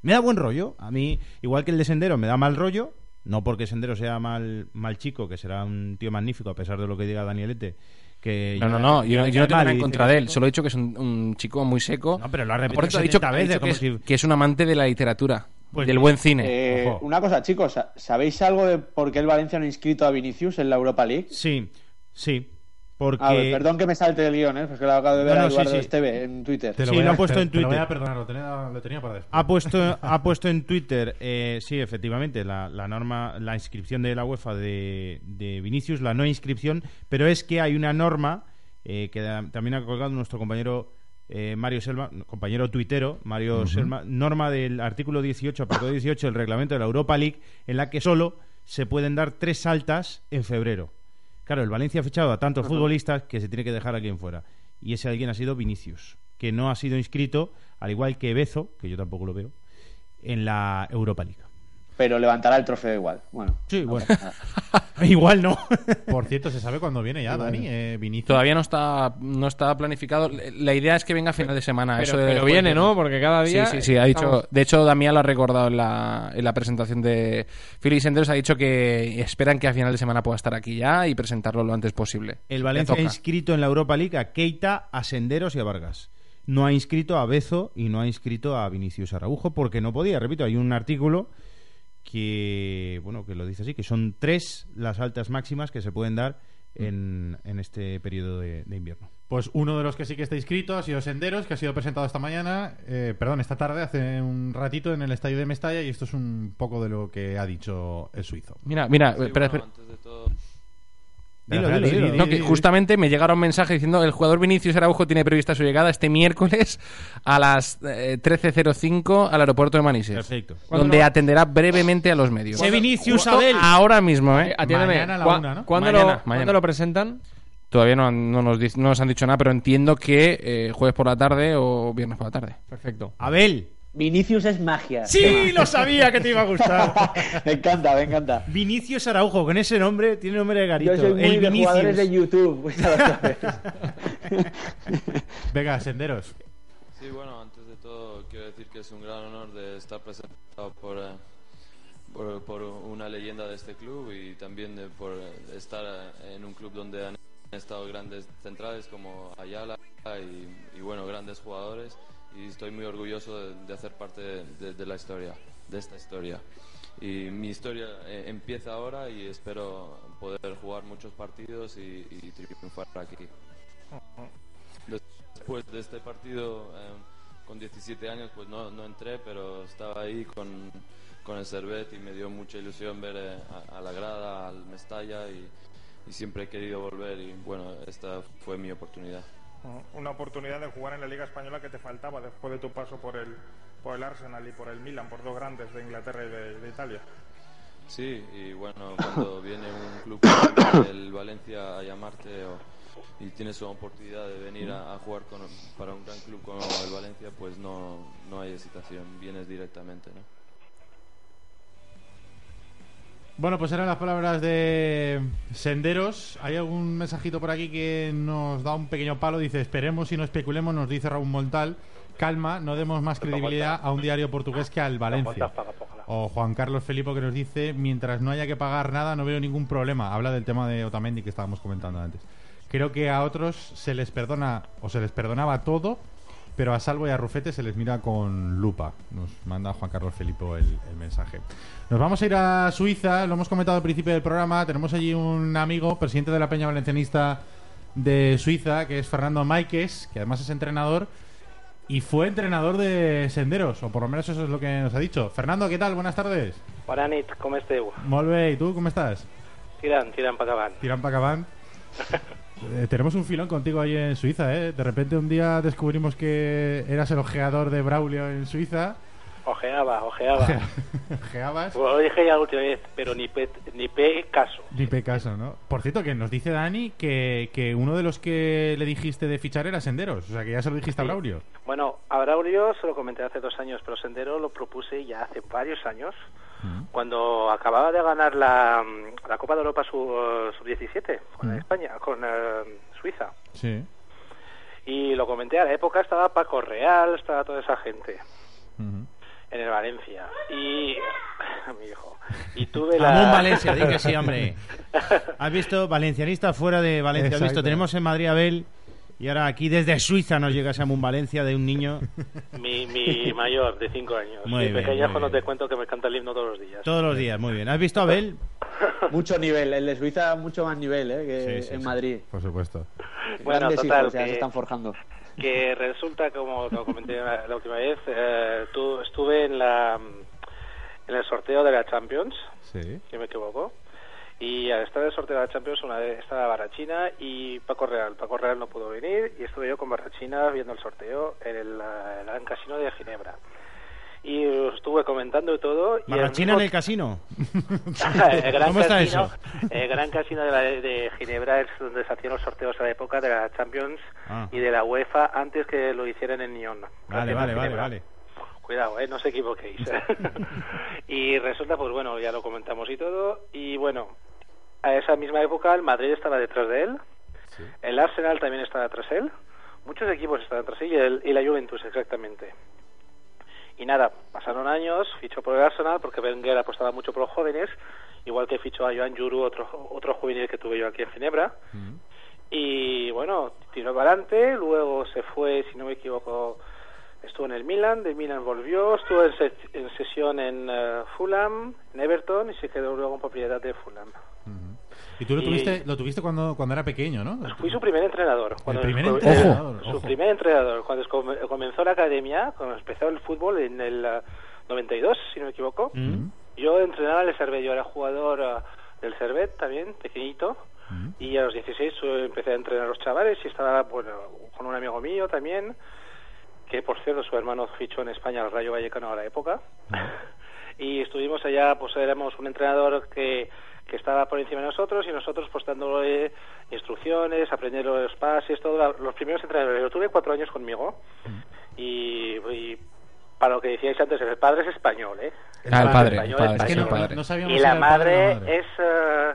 Me da buen rollo. A mí, igual que el de Sendero, me da mal rollo. No porque Sendero sea mal, mal chico, que será un tío magnífico, a pesar de lo que diga Danielete. Que No, no, no, yo, yo no tengo nada en contra de él. Solo he dicho que es un, un chico muy seco. No, pero lo ha repetido Por eso ha dicho, 70 ha veces, dicho que, como es, si- que es un amante de la literatura, Pues del buen cine. Eh, una cosa, chicos, ¿sa- ¿sabéis algo de por qué el Valencia no ha inscrito a Vinicius en la Europa League? Sí, sí. Porque... A ver, perdón que me salte el guion, ¿eh? porque lo acabo de ver No, no, a sí, Eduardo sí. Esteve en Twitter. Te Sí, voy lo ha puesto te- en te lo voy Twitter. a perdonar, lo tenía, lo tenía para después. Ha puesto, ha puesto en Twitter, eh, sí, efectivamente, la, la norma, la inscripción de la UEFA de, de Vinicius, la no inscripción, pero es que hay una norma eh, que también ha colgado nuestro compañero eh, Mario Selma, compañero tuitero, Mario Selma, norma del artículo 18, apartado 18 del reglamento de la Europa League, en la que solo se pueden dar tres saltas en febrero. Claro, el Valencia ha fichado a tantos futbolistas que se tiene que dejar a alguien fuera. Y ese alguien ha sido Vinicius, que no ha sido inscrito, al igual que Bezo, que yo tampoco lo veo, en la Europa League. Pero levantará el trofeo igual. Bueno, Sí, no bueno. igual no. Por cierto, ¿se sabe cuándo viene ya, Dani? Eh, Vinicius. Todavía no está, no está planificado. La idea es que venga a final de semana. Pero, eso de pero viene, ¿no? Porque cada día. Sí, sí, sí. Ha dicho, de hecho, Damián lo ha recordado en la, en la presentación de Philly Senderos. Ha dicho que esperan que a final de semana pueda estar aquí ya y presentarlo lo antes posible. El Le Valencia ha inscrito en la Europa League a Keita, a Senderos y a Vargas. No ha inscrito a Bezo y no ha inscrito a Vinicius Araujo porque no podía. Repito, hay un artículo que, bueno, que lo dice así, que son tres las altas máximas que se pueden dar en, en este periodo de, de invierno. Pues uno de los que sí que está inscrito ha sido Senderos, que ha sido presentado esta mañana, eh, perdón, esta tarde, hace un ratito en el estadio de Mestalla, y esto es un poco de lo que ha dicho el suizo. Mira, mira, Sí, espera, bueno, espera. antes de todo, Dilo, dilo, dilo. No, que justamente me llegaron mensajes diciendo el jugador Vinicius Araujo tiene prevista su llegada este miércoles a las eh, 13.05 al aeropuerto de Manises. Perfecto. Donde atenderá brevemente a los medios. Sé Vinicius Abel. Ahora mismo, ¿eh? Eh, atiéndeme, Mañana a la ¿cuá- una, ¿no? ¿cuándo, Mañana, lo, mañana. ¿cuándo lo presentan? Todavía no, no nos, no nos han dicho nada, pero entiendo que eh, jueves por la tarde o viernes por la tarde. Perfecto. Abel. Vinicius es magia. Sí, lo sabía que te iba a gustar. me encanta, me encanta. Vinicius Araujo, con ese nombre, tiene nombre de garito. Yo soy muy el de jugadores de Vinicius. YouTube, pues. Venga, Senderos. Sí, bueno, antes de todo quiero decir que es un gran honor de estar presentado por, eh, por, por una leyenda de este club y también de, por estar en un club donde han estado grandes centrales como Ayala y, y, bueno, grandes jugadores y estoy muy orgulloso de, de hacer parte de, de- la historia, de esta historia. Y mi historia eh, empieza ahora y espero poder jugar muchos partidos y, y triunfar aquí. Después de este partido, eh, con 17 años, pues no, no entré, pero estaba ahí con, con el Servet y me dio mucha ilusión ver eh, a, a la grada, al Mestalla y, y siempre he querido volver y bueno, esta fue mi oportunidad. Una oportunidad de jugar en la Liga Española que te faltaba después de tu paso por el, por el Arsenal y por el Milan, por dos grandes de Inglaterra y de, Italia. Sí, y bueno, cuando viene un club como el Valencia a llamarte o- y tienes una oportunidad de venir a, a jugar con- para un gran club como el Valencia, pues no, no hay hesitación, vienes directamente, ¿no? Bueno, pues eran las palabras de Senderos. Hay algún mensajito por aquí que nos da un pequeño palo. Dice, esperemos y no especulemos, nos dice Raúl Montal. Calma, no demos más credibilidad a un diario portugués que al Valencia. O Juan Carlos Felipe que nos dice, mientras no haya que pagar nada, no veo ningún problema. Habla del tema de Otamendi que estábamos comentando antes. Creo que a otros se les perdona o se les perdonaba todo pero a Salvo y a Rufete se les mira con lupa. Nos manda Juan Carlos Felipo el, el mensaje. Nos vamos a ir a Suiza, lo hemos comentado al principio del programa. Tenemos allí un amigo, presidente de la Peña Valencianista de Suiza, que es Fernando Maikes, que además es entrenador y fue entrenador de senderos, o por lo menos eso es lo que nos ha dicho. Fernando, ¿qué tal? Buenas tardes. Bona nit, com esteu? Molt bé, ¿y tú cómo estás? Tirant, tirant per avant. Tiran para acabar. Eh, tenemos un filón contigo ahí en Suiza, ¿eh? De repente un día descubrimos que eras el ojeador de Braulio en Suiza. Ojeaba, ojeaba. Ojeabas. Pues lo dije ya la última vez, pero ni pe, ni pe caso. Ni pecaso, ¿no? Por cierto, que nos dice Dani que, que uno de los que le dijiste de fichar era Senderos. O sea, que ya se lo dijiste a Braulio. Bueno, a Braulio se lo comenté hace dos años, pero Sendero lo propuse ya hace varios años, cuando acababa de ganar la, la Copa de Europa sub- sub-17 con Mm. España, con eh, Suiza. Sí. Y lo comenté, a la época estaba Paco Real, estaba toda esa gente en el Valencia. Y mi hijo. Y tuve la... Ramón Valencia, di que sí, hombre. Has visto valencianista fuera de Valencia. Has visto, tenemos en Madrid a Abel y ahora aquí desde Suiza nos llega Samun Valencia de un niño. Mi, mi mayor, de cinco años. Muy pequeñajo no te cuento que me canta el himno todos los días. Todos los días, muy bien. ¿Has visto a Abel? Mucho nivel, el de Suiza mucho más nivel ¿eh? que Sí, sí, en sí. Madrid. Por supuesto. Bueno, Grandes total, hijos ya que- se están forjando. Que resulta, como lo comenté la, la última vez, eh, tú, estuve en la en el sorteo de la Champions, Sí. si me equivoco. Y al estar el sorteo de la Champions, una vez estaba Barrachina y Paco Real. Paco Real no pudo venir y estuve yo con Barrachina viendo el sorteo en el, el Gran Casino de Ginebra. Y estuve comentando todo. y el Marrachina mismo- en el casino. el gran ¿Cómo está casino, eso? El gran casino de, la- de Ginebra es donde se hacían los sorteos a la época de la Champions Ah. y de la UEFA antes que lo hicieran en Nyon. Vale, vale, vale, vale. Cuidado, eh, no os equivoquéis. y resulta, pues bueno, ya lo comentamos y todo. Y bueno, a esa misma época el Madrid estaba detrás de él, el Arsenal también estaba detrás de él, muchos equipos estaban detrás de él y, el- y la Juventus exactamente. Y nada, pasaron años, fichó por el Arsenal porque Wenger apostaba mucho por los jóvenes, igual que fichó a Joan Juru, otro, otro juvenil que tuve yo aquí en Ginebra. Y bueno, tiró para adelante, luego se fue, si no me equivoco, estuvo en el Milan, de Milan volvió, estuvo en, se- en sesión en eh, Fulham, en Everton y se quedó luego en propiedad de Fulham. Y tú lo Y- tuviste, lo tuviste cuando, cuando era pequeño, ¿no? Fui su primer entrenador. Cuando primer cu- entrenador, Su ojo. primer entrenador. Cuando comenzó la academia, cuando empezó el fútbol en el eh, 92, si no me equivoco, Mm. yo entrenaba en el Servet. Yo era jugador eh, del Servet también, pequeñito. Y a los 16 eh, empecé a entrenar a los chavales y estaba bueno, con un amigo mío también, que por cierto su hermano fichó en España al Rayo Vallecano a la época. Y estuvimos allá, pues éramos un entrenador que, que estaba por encima de nosotros y nosotros pues dándole instrucciones, aprendiendo los pases, todo, la- los primeros entrenadores. Yo tuve cuatro años conmigo y, y para lo que decíais antes, el padre es español, ¿eh? Ah, el padre, español, el padre, español. el padre. No sabíamos y la madre, la madre. es eh,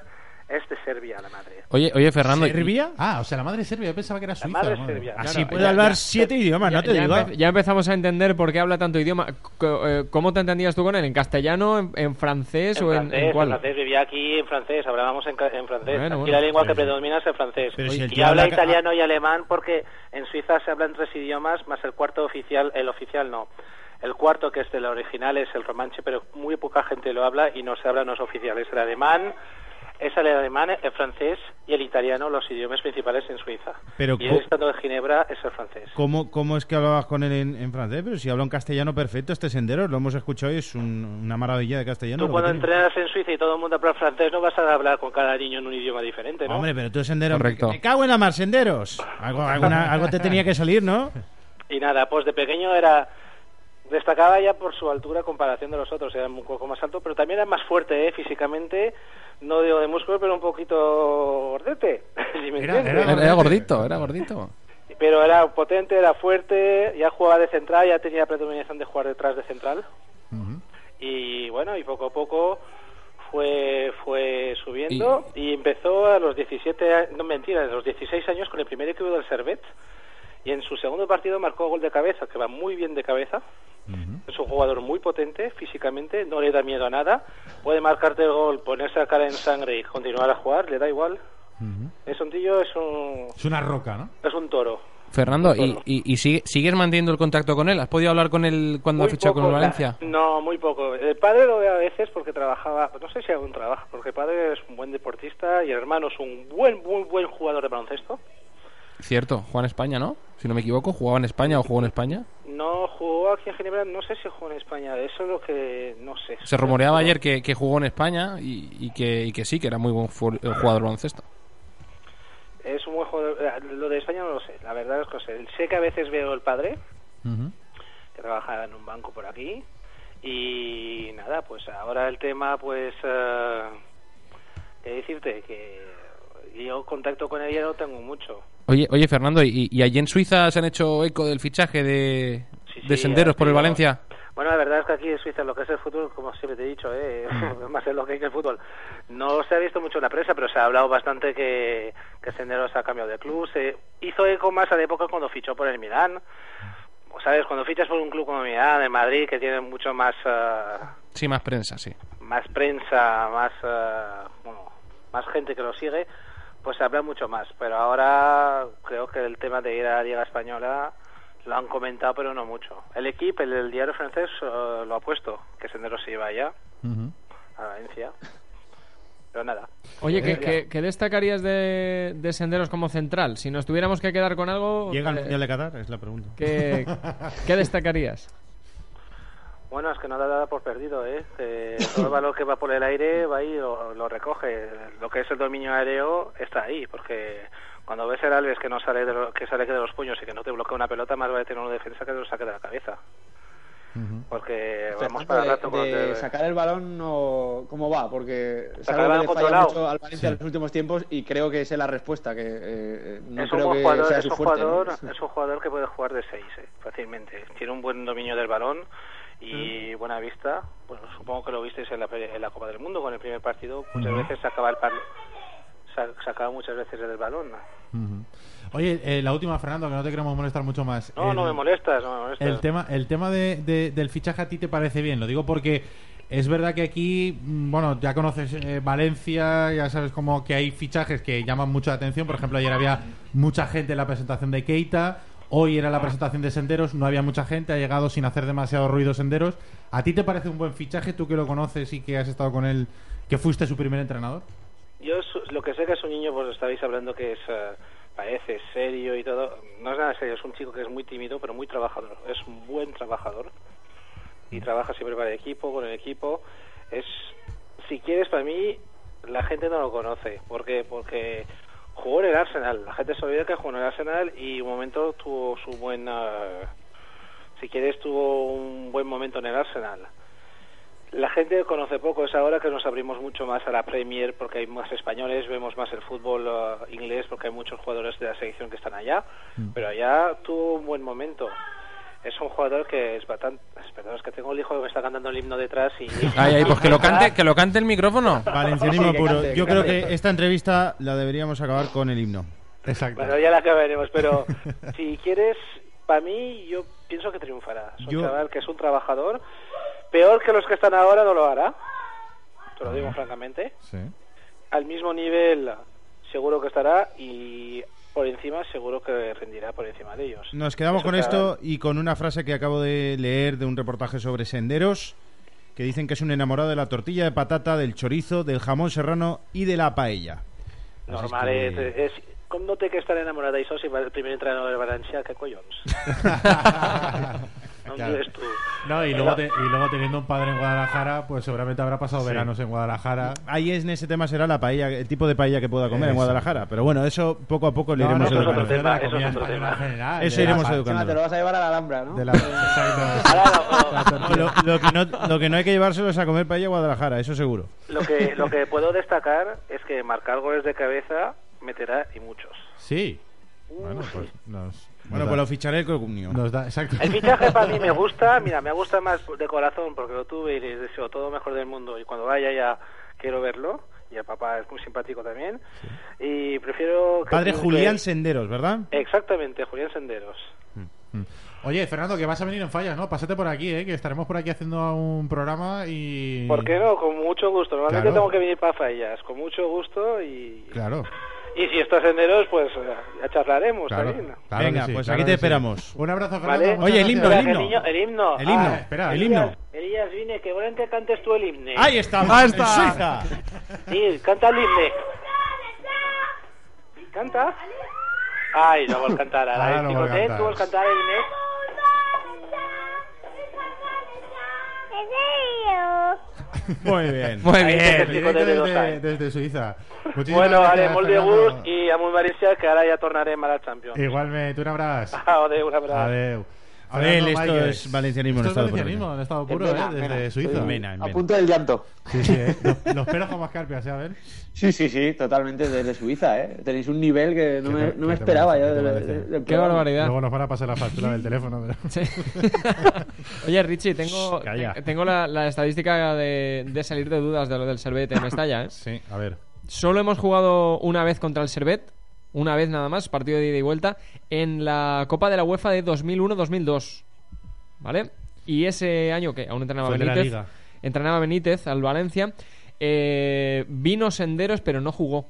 es de Serbia, la madre. Oye, oye, Fernando. y- ¿Serbia? Ah, o sea, la madre es serbia. Yo pensaba que era suiza. madre es madre. serbia. Así Claro, puede ya- hablar ya- siete idiomas, no te ya, digo. empe- ya empezamos a entender por qué habla tanto idioma. Eh, ¿Cómo te entendías tú con él? ¿En castellano, en, en francés En o en, francés, en en cuál? francés, vivía aquí en francés, hablábamos en, ca- en francés. Bueno, aquí bueno. la lengua que predomina es el francés. Pero si el y habla italiano y alemán porque en Suiza se hablan tres idiomas, más el cuarto oficial, el oficial no. El cuarto, que es del original, es el romanche, pero muy poca gente lo habla y no se habla, no es oficial. Es el alemán, es el alemán, el francés y el italiano, los idiomas principales en Suiza. Pero y él estando en Ginebra es el francés. ¿Cómo, ¿Cómo es que hablabas con él en, en francés? Pero si habla un castellano perfecto, este sendero, lo hemos escuchado y es un- una maravilla de castellano. Tú cuando entrenas en Suiza y todo el mundo habla francés, no vas a hablar con cada niño en un idioma diferente, ¿no? Hombre, pero tú sendero. Correcto. Me cago en la mar, senderos. Algo, alguna- algo te tenía que salir, ¿no? Y nada, pues de pequeño era destacaba ya por su altura en comparación de los otros, era un poco más alto, pero también era más fuerte ¿eh? físicamente, no digo de músculo, pero un poquito gordete, si me Era- entiendes. Era, era gordito, era gordito. Pero era potente, era fuerte, ya jugaba de central, ya tenía predominación de jugar detrás de central. Y bueno, y poco a poco fue fue subiendo y, empezó a los 17, a- no mentira, a los 16 años con el primer equipo del Servet. Y en su segundo partido marcó gol de cabeza, que va muy bien de cabeza. Es un jugador muy potente físicamente, no le da miedo a nada. Puede marcarte el gol, ponerse la cara en sangre y continuar a jugar, le da igual. Es un tío, es un, Es una roca, ¿no? es un toro. Fernando, ¿y, y, y sigue- sigues manteniendo el contacto con él? ¿Has podido hablar con él cuando ha Muy fichado con poco, el Valencia? la- No, muy poco. El padre lo veo a veces porque trabajaba, no sé si aún trabaja, porque el padre es un buen deportista y el hermano es un buen, muy buen jugador de baloncesto. Cierto, Juan España, ¿no? Si no me equivoco, ¿jugaba en España o jugó en España? No jugó aquí en Ginebra, no sé si jugó en España, eso es lo que no sé. Se rumoreaba ayer que, que jugó en España y, y que, y que sí, que era muy buen eh, jugador baloncesto. Es un buen jugador. eh, Lo de España no lo sé, la verdad es que sé. Sé que a veces veo el padre, que trabaja en un banco por aquí. Y nada, pues ahora el tema, pues. ¿Qué decirte? Que yo contacto con ella no tengo mucho. Oye, oye Fernando, ¿y, y allí en Suiza se han hecho eco del fichaje de, sí, Senderos por el Valencia? Bueno, la verdad es que aquí en Suiza lo que es el fútbol, como siempre te he dicho, ¿eh? más es lo que que el fútbol. No se ha visto mucho en la prensa, pero se ha hablado bastante que, que Senderos ha cambiado de club. Se hizo eco más a la época cuando fichó por el Milán. ¿Sabes? Cuando fichas por un club como Milán, en Madrid, que tiene mucho más, eh, Sí, más prensa, sí. más prensa, más, eh, bueno, más gente que lo sigue, pues se habla mucho más. Pero ahora creo que el tema de ir a la Liga Española lo han comentado, pero no mucho. El equipo, el, el diario francés, eh, lo ha puesto, que Sendero se iba allá, a Valencia. Pero nada. Oye, ¿qué, Eh, qué- qué destacarías de, de Senderos como central? Si nos tuviéramos que quedar con algo... ¿Llega al eh, Mundial de Qatar? Es la pregunta. ¿qué, qué destacarías? Bueno, es que no da nada por perdido, ¿eh? Que todo el valor que va por el aire va ahí y lo, lo recoge. Lo que es el dominio aéreo está ahí, porque cuando ves el Alves que no sale de lo- que sale de los puños y que no te bloquea una pelota, más vale tener una defensa que te lo saque de la cabeza. Porque vamos para de, rato con de el- sacar el balón no cómo va porque es Sacar algo el que le balón falla controlado. mucho al Valencia Sí. en los últimos tiempos y creo que esa es la respuesta que eh, no es un creo que jugador, sea es su un fuerte ¿no? jugador, es un jugador que puede jugar de 6 fácilmente. Tiene un buen dominio del balón. Y buena vista. Bueno, supongo que lo visteis en la, en la Copa del Mundo con el primer partido. Muchas veces sacaba el par- sa- sacaba muchas veces el balón. Oye, eh, la última, Fernando, que no te queremos molestar mucho más. No, El- no me molestas, no me molestas. El tema, el tema de, de- del fichaje a ti te parece bien, lo digo porque es verdad que aquí, mm, bueno, ya conoces eh, Valencia, ya sabes como que hay fichajes que llaman mucho la atención. Por ejemplo, ayer había mucha gente en la presentación de Keita, hoy era la presentación de Senderos, no había mucha gente, ha llegado sin hacer demasiado ruido Senderos. ¿A ti te parece un buen fichaje, tú que lo conoces y que has estado con él, que fuiste su primer entrenador? Yo lo que sé que es un niño, pues estabais hablando que es eh, parece serio y todo. No es nada serio, es un chico que es muy tímido, pero muy trabajador. Es un buen trabajador y trabaja siempre para el equipo, con el equipo. Es, si quieres, para mí la gente no lo conoce. ¿Por qué? Porque jugó en el Arsenal. La gente se olvida que jugó en el Arsenal y un momento tuvo su buena. Si quieres, tuvo un buen momento en el Arsenal. La gente conoce poco, es ahora que nos abrimos mucho más a la Premier porque hay más españoles, vemos más el fútbol eh, inglés porque hay muchos jugadores de la selección que están allá, pero allá tuvo un buen momento. Es un jugador que es bastante... Perdón, es que tengo el hijo que me está cantando el himno detrás y... Ay, ay, pues que lo cante, que lo cante el micrófono. Valencianismo Sí, puro. cante, Yo creo que esta entrevista la deberíamos acabar con el himno. Exacto. Bueno, ya la acabaremos, pero si quieres, para mí, yo pienso que triunfará. Es un Yo- chaval que es un trabajador, peor que los que están ahora no lo hará, te lo digo francamente. Sí. Al mismo nivel seguro que estará y por encima seguro que rendirá por encima de ellos. Nos quedamos con esto y con una frase que acabo de leer de un reportaje sobre senderos que dicen que es un enamorado de la tortilla de patata, del chorizo, del jamón serrano y de la paella. Así es Normal, que- es, es, com no té que estar enamorada i si va el primer entrenador de València, què collons? no Claro. tu. No, y luego, te- y luego teniendo un padre en Guadalajara, pues seguramente habrá pasado Sí. veranos en Guadalajara. Ahí en ese tema será la paella, el tipo de paella que pueda comer en Eso. Guadalajara. Pero bueno, eso poco a poco le No, iremos no, educando. en general, Eso de iremos la- Encima educando. te lo vas a llevar a la Alhambra ¿no? De la- exacto. Lo, lo que no, lo que no hay que llevárselo es a comer paella a Guadalajara, eso seguro. Lo que, lo que puedo destacar es que marcar goles de cabeza meterá y muchos. Sí. Bueno, pues nos, Bueno, pues lo ficharé el comunio. Nos da, exacto. El fichaje para mí me gusta, mira, me gusta más de corazón porque lo tuve y les deseo todo lo mejor del mundo y cuando vaya ya quiero verlo y el papá es muy simpático también y prefiero... que Padre Julián Senderos, ¿verdad? Exactamente, Julián Senderos. Oye, Fernando, que vas a venir en fallas, ¿no? Pásate por aquí, ¿eh? Que estaremos por aquí haciendo un programa y... ¿Por qué no? Con mucho gusto. Normalmente Claro. tengo que venir para fallas, con mucho gusto y... Claro. Y si estos senderos, pues eh, ya charlaremos Claro, también. claro Venga, sí, pues claro aquí te sí. esperamos. Un abrazo, ¿Vale? Fernando. Oye, el himno, el himno. el himno. El himno. Ah, espera, el himno. Elías, vine, que volen que cantes tú el himno. Ahí está. Ahí en está. Suiza. Sí, canta el himno. ¿Canta? Ai, no vols cantar eh? no Estic vol content, cantar. el himne? Muy bien. Muy bien. desde, desde Suiza. Muchísimas Bueno, gracias, haré molt de gust i amb un València que ara ja tornarem a la Champions. Igualmente, un abrazo. Adéu, un abrazo. Adeu. Abel, esto es valencianismo en Esto es estado valencianismo en estado puro, En ¿eh? Desde. Suiza. En en A punto del llanto. Sí, sí, ¿eh? Los, los pelos como escarpias, ¿eh, Abel? Sí, sí, sí, totalmente desde Suiza, ¿eh? Tenéis un nivel que no ¿Qué me, no me esperaba yo. ¿Qué barbaridad. Luego nos van a pasar la factura del teléfono. Pero... Sí. Oye, Richie, tengo, tengo la, la estadística de, de salir de dudas de lo del Servet en Mestalla. ¿eh? Sí, a ver. Solo hemos jugado una vez contra el Servet, una vez nada más, partido de ida y vuelta, en la Copa de la UEFA de 2001-2002. ¿Vale? Y ese año que aún entrenaba Fue Benítez, entrenaba Benítez al Valencia, eh, vino Senderos, pero no jugó.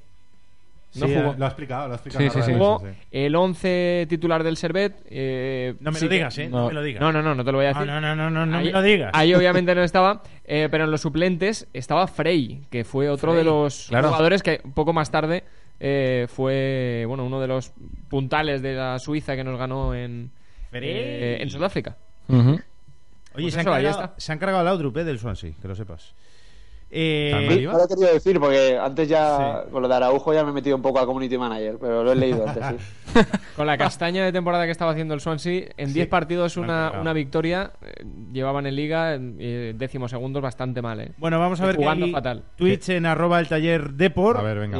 No Sí, jugó. Lo ha explicado, lo ha explicado. Sí, sí, Jugó el 11 titular del Servet. eh, No me sí lo digas, ¿eh? No, no. me lo digas. No, no, no, no te lo voy a No, decir. no, no, no, no, no ahí, me lo digas. Ahí obviamente no estaba, eh, pero en los suplentes estaba Frey, que fue otro de los claro. jugadores que poco más tarde eh, fue bueno uno de los puntales de la Suiza que nos ganó en, eh, en Sudáfrica. Ujú. Oye, Pues se, han eso, cargado, está. se han cargado el Outrup eh, del Swansea, que lo sepas. Eh, ¿Tan Sí, he querido decir porque antes ya, Sí. con lo de Araujo ya me he metido un poco a Community Manager, pero lo he leído antes, sí. Con la castaña de temporada que estaba haciendo el Swansea, en 10 partidos lo han una, una victoria, eh, llevaban en liga eh, décimos segundos bastante mal. eh. Bueno, vamos a ver que jugando hay fatal. tweets en arroba el taller Depor. A ver, venga.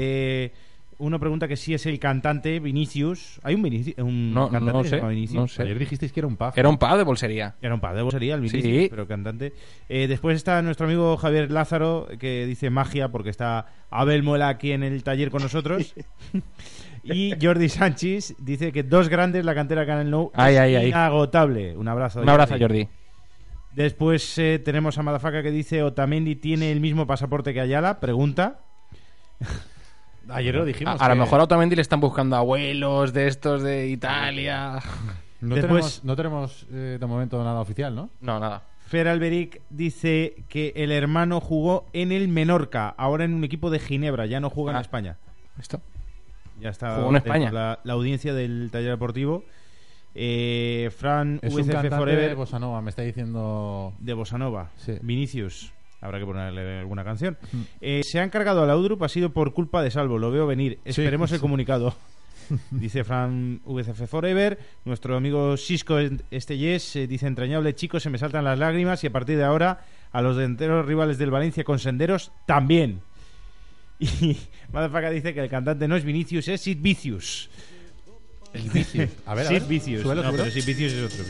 Uno pregunta que si es el cantante Vinicius. ¿Hay un, Vinici- un No, cantante no que se sé, llama Vinicius? no sé. Ayer dijisteis que era un pub. Era un pub de bolsería. Era un par de sería el Vinicius, Sí. pero cantante. Eh, después está nuestro amigo Javier Lázaro, que dice magia porque está Abel Muela aquí en el taller con nosotros. y Jordi Sánchez dice que dos grandes la cantera Canal No Ay, es ay, ay. inagotable. Un abrazo. Un abrazo, Jordi. Después eh, tenemos a Madafaka que dice Otamendi tiene el mismo pasaporte que Ayala. Pregunta. Ayer lo dijimos. A, a lo mejor a Otamendi le están buscando abuelos de estos de Italia. No Después- tenemos, no tenemos eh, de momento nada oficial, ¿no? No, nada. Fer Alberic dice que el hermano jugó en el Menorca, ahora en un equipo de Ginebra, ya no juega en Ah. España. ¿Esto? Ya está Jugó en España. La, la audiencia del taller deportivo. Eh, Fran Es un VCF cantante Forever de Bossa Nova, me está diciendo... de Bossa Nova. Sí. Vinicius. Habrá que ponerle alguna canción. Mm. Eh, se han cargado al Audrup, ha sido por culpa de Salvo, lo veo venir. Esperemos el sí. comunicado. Dice Fran VCF Forever. Nuestro amigo Cisco Estellés eh, dice entrañable, chicos, se me saltan las lágrimas y a partir de ahora a los delanteros rivales del Valencia con senderos también. Y dice que el cantante no es Vinicius, es Sid Vicious. El Vicious. A ver, a Sid ver. Vicious. No, súbelo. pero Sid Vicious es otro.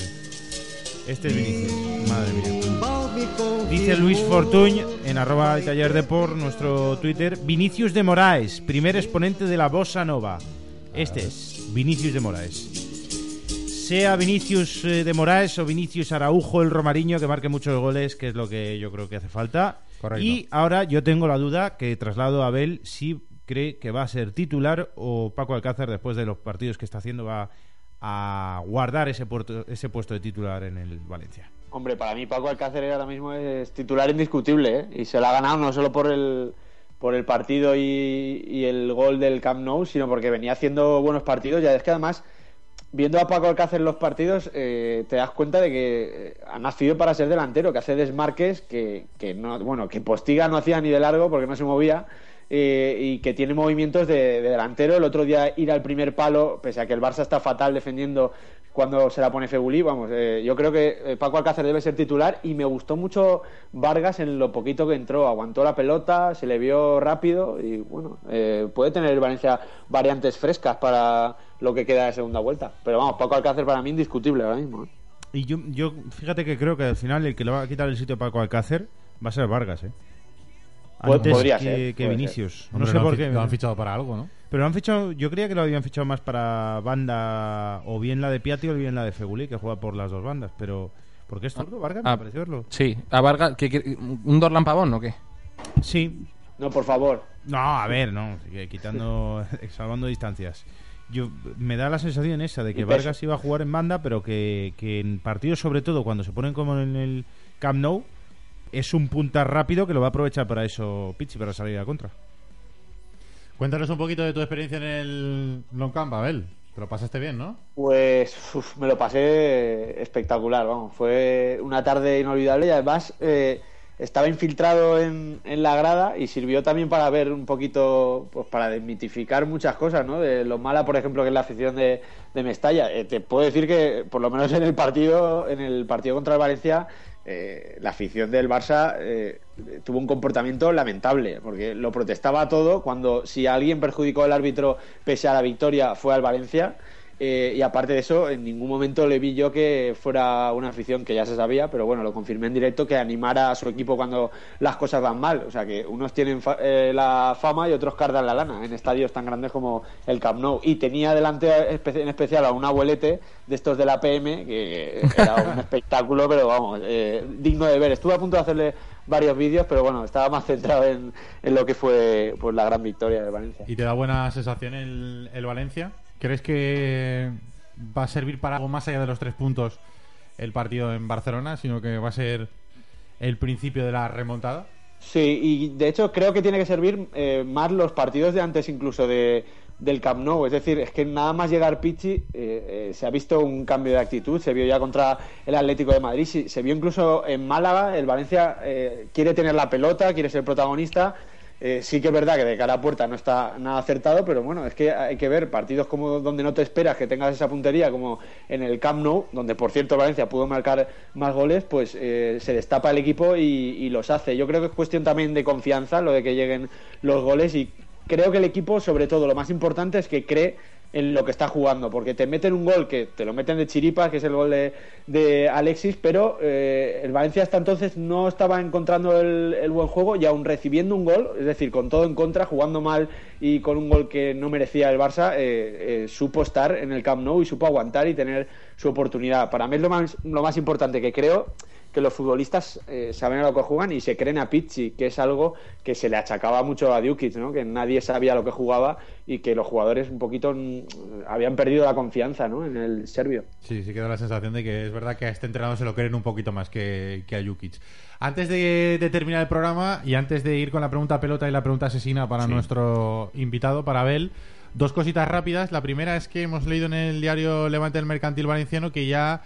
Este es Vinicius. Madre mía. Dice Luis Fortuñ en arroba el taller de por nuestro Twitter Vinicius de Moraes, primer exponente de la bossa nova. Este es Vinicius de Moraes. Sea Vinicius eh, de Moraes o Vinicius Araujo, el Romariño, que marque muchos goles, que es lo que yo creo que hace falta. Correcto. Y ahora yo tengo la duda que traslado a Abel si cree que va a ser titular o Paco Alcácer, después de los partidos que está haciendo, va a guardar ese, puerto- ese puesto de titular en el Valencia. Hombre, para mí Paco Alcácer ahora mismo es titular indiscutible, ¿eh? Y se lo ha ganado no solo por el, por el partido y, y el gol del Camp Nou, sino porque venía haciendo buenos partidos. Ya es que además, viendo a Paco Alcácer los partidos, eh, te das cuenta de que eh, ha nacido para ser delantero, que hace desmarques que, que no, bueno, que Postiga no hacía ni de largo porque no se movía. eh, y que tiene movimientos de, de delantero. El otro día ir al primer palo, pese a que el Barça está fatal defendiendo cuando se la pone Febulí, vamos, eh, yo creo que eh, Paco Alcácer debe ser titular y me gustó mucho Vargas en lo poquito que entró, aguantó la pelota, se le vio rápido y bueno, eh, puede tener el Valencia variantes frescas para lo que queda de segunda vuelta. Pero vamos, Paco Alcácer para mí indiscutible ahora mismo. ¿eh? Y yo, yo fíjate que creo que al final el que le va a quitar el sitio a Paco Alcácer va a ser Vargas, ¿eh? Antes podría que, ser, que Vinicius. No Hombre, sé por qué. Lo han fichado para algo, ¿no? Pero lo han fichado, yo creía que lo habían fichado más para banda o bien la de Piatti o bien la de Feguli, que juega por las dos bandas. Pero, ¿por qué es zurdo, Vargas? Ah, Me pareció verlo. Sí, a Vargas, ¿qué quiere- ¿un Dorlan Pavón o qué? Sí. No, por favor. No, a ver, no, sigue quitando, salvando distancias. Yo me da la sensación esa de que. Vargas iba a jugar en banda, pero que, que en partidos, sobre todo cuando se ponen como en el Camp Nou, es un punta rápido que lo va a aprovechar para eso Pichi, para salir a contra. Cuéntanos un poquito de tu experiencia en el Long Camp, Abel. Te lo pasaste bien, ¿no? Pues me lo pasé espectacular, vamos. Fue una tarde inolvidable y además eh, estaba infiltrado en, en la grada y sirvió también para ver un poquito, pues para desmitificar muchas cosas, ¿no? De lo mala, por ejemplo, que es la afición de, de Mestalla. Eh, te puedo decir que, por lo menos en el partido, en el partido contra el Valencia, eh, la afición del Barça eh, tuvo un comportamiento lamentable, porque lo protestaba todo cuando si alguien perjudicó al árbitro pese a la victoria fue al Valencia. Eh, y aparte de eso, en ningún momento le vi yo que fuera una afición que ya se sabía, pero bueno, lo confirmé en directo, que animara a su equipo cuando las cosas van mal. O sea, que unos tienen fa- eh, la fama y otros cardan la lana en estadios tan grandes como el Camp Nou. Y tenía delante en especial a un abuelete de estos de la PM, que era un espectáculo, pero vamos, eh, digno de ver. Estuve a punto de hacerle varios vídeos, pero bueno, estaba más centrado en, en lo que fue pues, la gran victoria de Valencia. ¿Y te da buena sensación el, el Valencia? ¿Crees que va a servir para algo más allá de los tres puntos el partido en Barcelona, sino que va a ser el principio de la remontada? Sí, y de hecho creo que tiene que servir eh, más los partidos de antes incluso de, del Camp Nou. Es decir, es que nada más llegar Pichi eh, eh, se ha visto un cambio de actitud. Se vio ya contra el Atlético de Madrid, sí, se vio incluso en Málaga. El Valencia eh, quiere tener la pelota, quiere ser protagonista. Eh, sí que es verdad que de cara a puerta no está nada acertado, pero bueno, es que hay que ver partidos como donde no te esperas que tengas esa puntería, como en el Camp Nou, donde por cierto Valencia pudo marcar más goles, pues eh, se destapa el equipo y, y los hace. Yo creo que es cuestión también de confianza, lo de que lleguen los goles y creo que el equipo, sobre todo, lo más importante es que cree en lo que está jugando, porque te meten un gol que te lo meten de chiripas, que es el gol de, Alexis, pero eh, el Valencia hasta entonces no estaba encontrando el, el buen juego y aún recibiendo un gol, es decir, con todo en contra, jugando mal y con un gol que no merecía el Barça, eh, eh, supo estar en el Camp Nou y supo aguantar y tener su oportunidad. Para mí es lo más, lo más importante que creo que los futbolistas eh, saben a lo que juegan y se creen a Pizzi, que es algo que se le achacaba mucho a Djukic, ¿no? que nadie sabía lo que jugaba y que los jugadores un poquito mm, habían perdido la confianza ¿no? en el serbio. Sí, sí queda la sensación de que es verdad que a este entrenador se lo creen un poquito más que, que a Jukic. Antes de, de terminar el programa y antes de ir con la pregunta pelota y la pregunta asesina para Sí. nuestro invitado, para Abel, dos cositas rápidas. La primera es que hemos leído en el diario Levante del Mercantil Valenciano que ya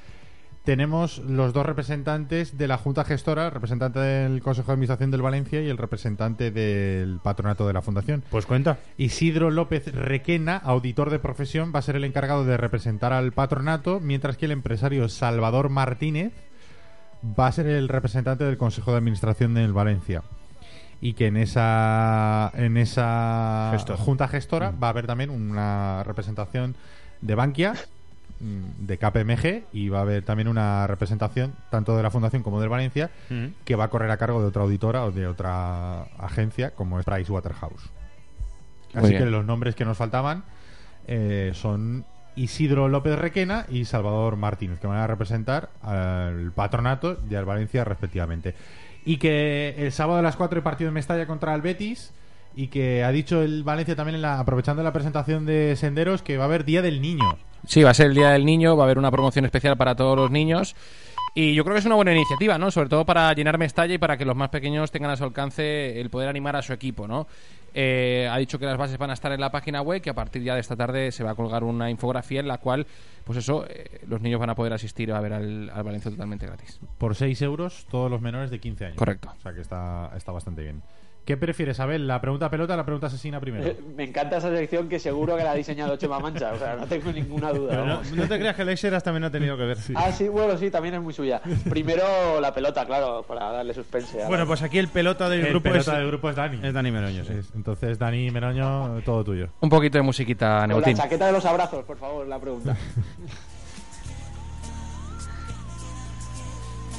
tenemos los dos representantes de la Junta Gestora, el representante del Consejo de Administración del Valencia y el representante del patronato de la Fundación. Pues cuenta. Isidro López Requena, auditor de profesión, va a ser el encargado de representar al patronato, mientras que el empresario Salvador Martínez va a ser el representante del Consejo de Administración del Valencia. Y que en esa en esa Gestor. junta gestora va a haber también una representación de Bankia, mm, de KPMG y va a haber también una representación tanto de la Fundación como del Valencia Mm. que va a correr a cargo de otra auditora o de otra agencia como es Pricewaterhouse. Muy Así bien. que los nombres que nos faltaban eh, son Isidro López Requena y Salvador Martínez, que van a representar al patronato y al Valencia respectivamente. Y que el sábado a las 4 hay partido en Mestalla contra el Betis. Y que ha dicho el Valencia también, en la, aprovechando la presentación de Senderos, que va a haber Día del Niño. Sí, va a ser el Día del Niño, va a haber una promoción especial para todos los niños. Y yo creo que es una buena iniciativa, ¿no? Sobre todo para llenar Mestalla y para que los más pequeños tengan a su alcance el poder animar a su equipo, ¿no? Eh, ha dicho que las bases van a estar en la página web, que a partir ya de esta tarde se va a colgar una infografía en la cual, pues eso, eh, los niños van a poder asistir a ver al, al Valencia totalmente gratis. Por 6 euros, todos los menores de 15 años. Correcto. O sea que está, está bastante bien. ¿Qué prefieres, Abel? ¿La pregunta pelota o la pregunta asesina primero? Me encanta esa sección que seguro que la ha diseñado Chema Mancha, o sea, no tengo ninguna duda. No, no te creas que el Exeras también ha tenido que ver. Ah, sí, bueno, sí, también es muy suya. Primero la pelota, claro, para darle suspense. a- Bueno, pues aquí el pelota del El grupo pelota es, del grupo es Dani. es Dani Meroño. sí. Es- Entonces, Dani Meroño, todo tuyo. Un poquito de musiquita, Con la Neutín. chaqueta de los abrazos, por favor, la pregunta.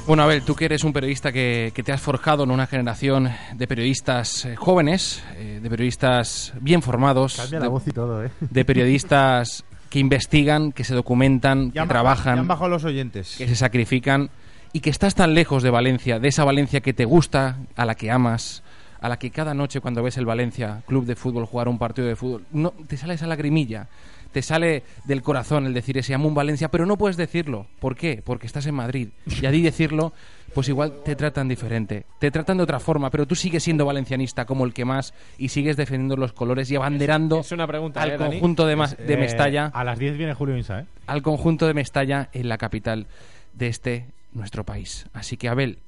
Bueno, Abel, tú que eres un periodista que, que te has forjado en una generación de periodistas eh, jóvenes, eh, de periodistas bien formados, Cambia de, la voz y todo, ¿eh? de periodistas que investigan, que se documentan, Ya que han trabajan, han bajado los oyentes. que se sacrifican y que estás tan lejos de Valencia, de esa Valencia que te gusta, a la que amas, a la que cada noche cuando ves el Valencia Club de Fútbol jugar un partido de fútbol, no te sale esa lagrimilla, te sale del corazón el decir ese amo un Valencia, pero no puedes decirlo. ¿Por qué? Porque estás en Madrid. Y allí decirlo, pues igual te tratan diferente. Te tratan de otra forma, pero tú sigues siendo valencianista como el que más y sigues defendiendo los colores y abanderando Es una pregunta, al ¿eh, conjunto de, Ma- de Eh, Mestalla A las 10 viene Julio Insa, ¿eh? al conjunto de Mestalla en la capital de este nuestro país. Así que Abel,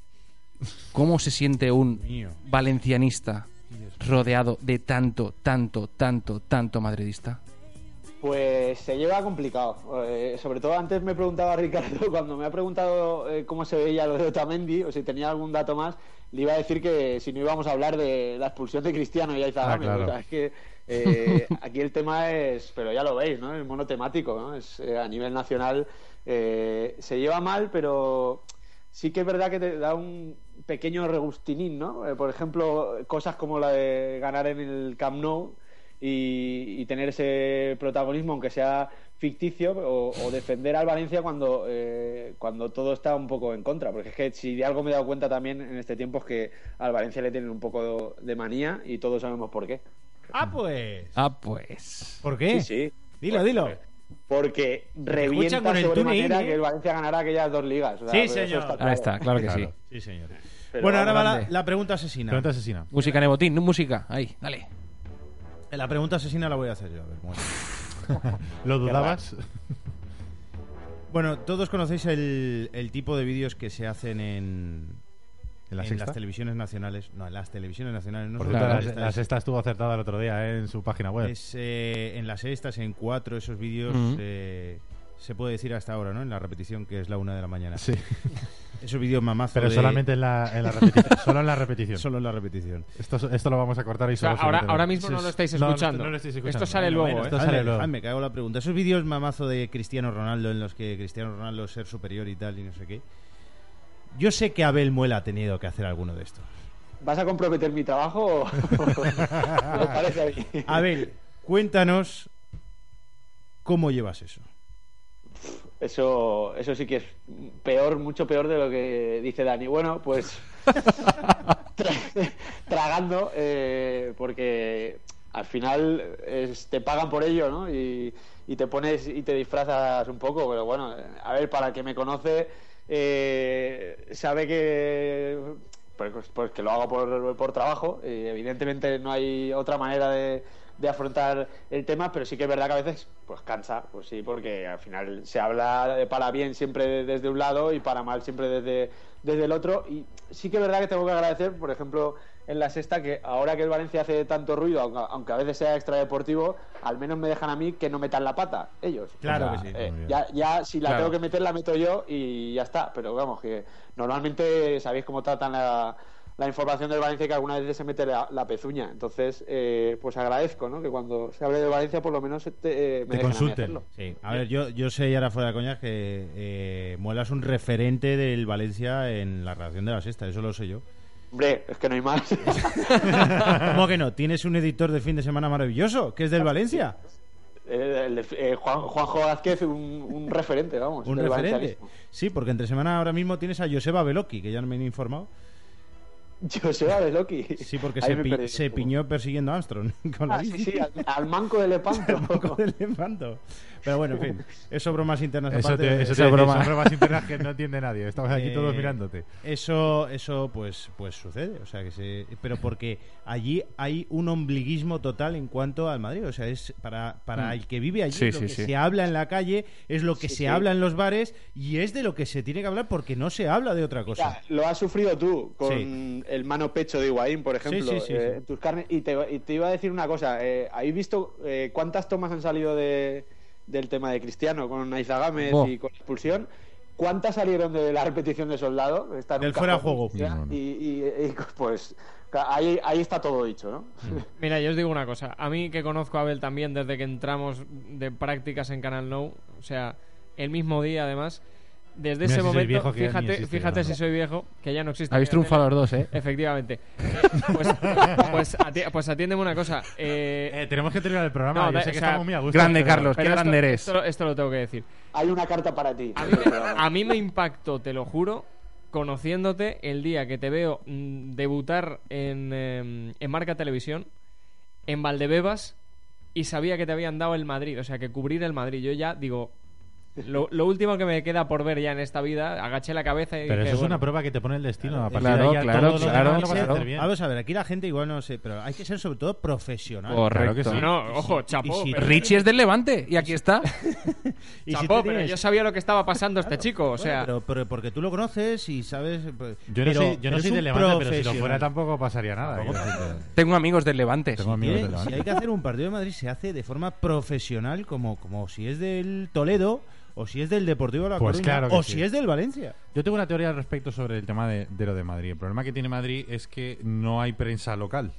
¿cómo se siente un valencianista rodeado de tanto, tanto, tanto, tanto madridista? Pues se lleva complicado. Eh, sobre todo antes me preguntaba Ricardo, cuando me ha preguntado eh, cómo se veía lo de Otamendi, o si tenía algún dato más, le iba a decir que si no íbamos a hablar de la expulsión de Cristiano y Aizagame. Ah, claro. O sea, es que eh, aquí el tema es, pero ya lo veis, ¿no? Es monotemático, ¿no? Es, a nivel nacional se lleva mal, pero sí que es verdad que te da un pequeño regustinín, ¿no? Por ejemplo, cosas como la de ganar en el Camp Nou y, y tener ese protagonismo, aunque sea ficticio, o, o defender al Valencia cuando, eh, cuando todo está un poco en contra. Porque es que si de algo me he dado cuenta también en este tiempo es que al Valencia le tienen un poco de manía y todos sabemos por qué. Ah, pues. Ah, pues. ¿Por qué? Sí, sí. Dilo, dilo. Porque revienta con el TuneIn, ¿eh? que el Valencia ganará aquellas dos ligas. O sea, Sí, eso señor. está Ahí está, claro que sí. Sí, señor. Pero bueno, ahora va la pregunta asesina. Pregunta asesina. Música Nebotín, no música. Ahí, dale. La pregunta asesina la voy a hacer yo. A ver, ¿cómo es? ¿Lo dudabas? Bueno, todos conocéis el, el tipo de vídeos que se hacen en, ¿En la en sexta? las televisiones nacionales. No, en las televisiones nacionales. No Por cierto, la, la sexta estuvo acertada el otro día ¿eh? en su página web. Es, eh, en las sextas, en cuatro, esos vídeos eh, se puede decir hasta ahora, ¿no? En la repetición, que es la una de la mañana. Sí. Esos vídeos mamazos Pero de- solamente en la, en la repetición. solo en la repetición. Solo en la repetición. Esto, esto lo vamos a cortar y O sea, solo se ahora, ahora mismo no lo estáis No, no, escuchando. no lo estáis escuchando. Esto sale Bueno, luego, bueno, ¿eh? esto sale luego. dejadme, que hago la pregunta. Esos vídeos mamazo de Cristiano Ronaldo en los que Cristiano Ronaldo es ser superior y tal y no sé qué. Yo sé que Abel Muela ha tenido que hacer alguno de estos. ¿Vas a comprometer mi trabajo o me parece a mí? Abel, cuéntanos cómo llevas eso. Eso, eso sí que es peor, mucho peor de lo que dice Dani. Bueno, pues tra- tragando, eh, porque al final es- te pagan por ello, ¿no? Y, y te pones y te disfrazas un poco, pero bueno, a ver, para el que me conoce, eh, sabe que pues, pues que lo hago por, por trabajo y evidentemente no hay otra manera de, de afrontar el tema pero sí que es verdad que a veces pues cansa pues sí porque al final se habla para bien siempre desde un lado y para mal siempre desde, desde el otro y sí que es verdad que tengo que agradecer por ejemplo en la sexta que ahora que el Valencia hace tanto ruido aunque, a veces sea extradeportivo al menos me dejan a mí que no metan la pata ellos Claro O sea, que sí. eh, ya, ya si la Claro. tengo que meter la meto yo y ya está pero vamos que normalmente sabéis cómo tratan la, la información del Valencia que algunas veces se mete la, la pezuña entonces eh, pues agradezco ¿no? que cuando se hable de Valencia por lo menos te, eh, me Te a consulten. hacerlo. Sí. A ver, yo, yo sé, y ahora fuera de coñas, que eh, Muela es un referente del Valencia en la redacción de la sexta, eso lo sé yo. hombre es que no hay más ¿Cómo que no? Tienes un editor de fin de semana maravilloso, que es del Valencia. Eh, eh, Juan, Juanjo Vázquez un, un referente vamos Un referente. Sí, porque entre semana ahora mismo tienes a Joseba Beloki, que ya me han informado. Joseba de Loki Sí, porque se, pi- se piñó persiguiendo a Armstrong con la Ah, sí, bici. sí, al, al manco de Lepanto Con el levanto. Pero bueno, en fin, eso bromas internas Eso, aparte. te, eso te- broma. son bromas internas que no entiende nadie. Estamos aquí Eh, todos mirándote. Eso, eso pues, pues sucede, o sea que se, pero porque allí hay un ombliguismo total en cuanto al Madrid, o sea es para, para Mm. el que vive allí Sí, lo sí, que sí. se habla en la calle es lo que Sí, se sí. habla en los bares y es de lo que se tiene que hablar porque no se habla de otra cosa. Ya, lo has sufrido tú con Sí. El mano pecho de Higuaín, por ejemplo, Sí, sí, sí, eh, sí. en tus carnes. Y te, y te iba a decir una cosa. Eh, ¿Habéis visto eh, cuántas tomas han salido de, del tema de Cristiano con Aizagámez Buah. y con expulsión? ¿Cuántas salieron de la repetición de Soldado? Está Del fuera de juego. Y, y- y, pues ahí, ahí está todo dicho, ¿no? Mira, yo os digo una cosa. A mí que conozco a Abel también desde que entramos de prácticas en Canal No, o sea, el mismo día además, desde Mira ese si momento, viejo, fíjate, existe fíjate si soy viejo, que ya no existe. Habéis triunfado los dos, ¿eh? Efectivamente. Pues, pues, ati- pues atiéndeme una cosa. Eh, Eh, tenemos que terminar el programa. no, Yo sé que o sea, estamos muy a gusto. grande, Carlos. qué esto- grande eres. Esto, esto lo tengo que decir. Hay una carta para ti. A mí, me, a mí me impactó, te lo juro, conociéndote el día que te veo mm, debutar en, eh, en Marca Televisión, en Valdebebas, y sabía que te habían dado el Madrid, o sea, que cubrir el Madrid. Yo ya digo, lo, lo último que me queda por ver ya en esta vida, agaché la cabeza y Pero dije, eso es bueno, una prueba que te pone el destino. A partir Claro, de ahí claro, todo claro, lo a claro. bien. Vamos a ver, aquí la gente igual no sé, pero hay que ser sobre todo profesional. Claro que sí. No, ojo, chapó. si- pero- Richie es del Levante y aquí está. y si chapó, tú pero tienes- yo sabía lo que estaba pasando este chico, o sea... Bueno, pero, pero porque tú lo conoces y sabes. pues, Yo no pero- soy, yo no soy un de Levante, pero si lo fuera tampoco pasaría nada. Tengo amigos del Levante. Tengo amigos del Levante. si hay que hacer un partido de Madrid, se hace de forma profesional, como, como si es del Toledo, o si es del Deportivo de La Pues Coruña, claro o sí. si es del Valencia. Yo tengo una teoría al respecto sobre el tema de, de lo de Madrid. El problema que tiene Madrid es que no hay prensa local.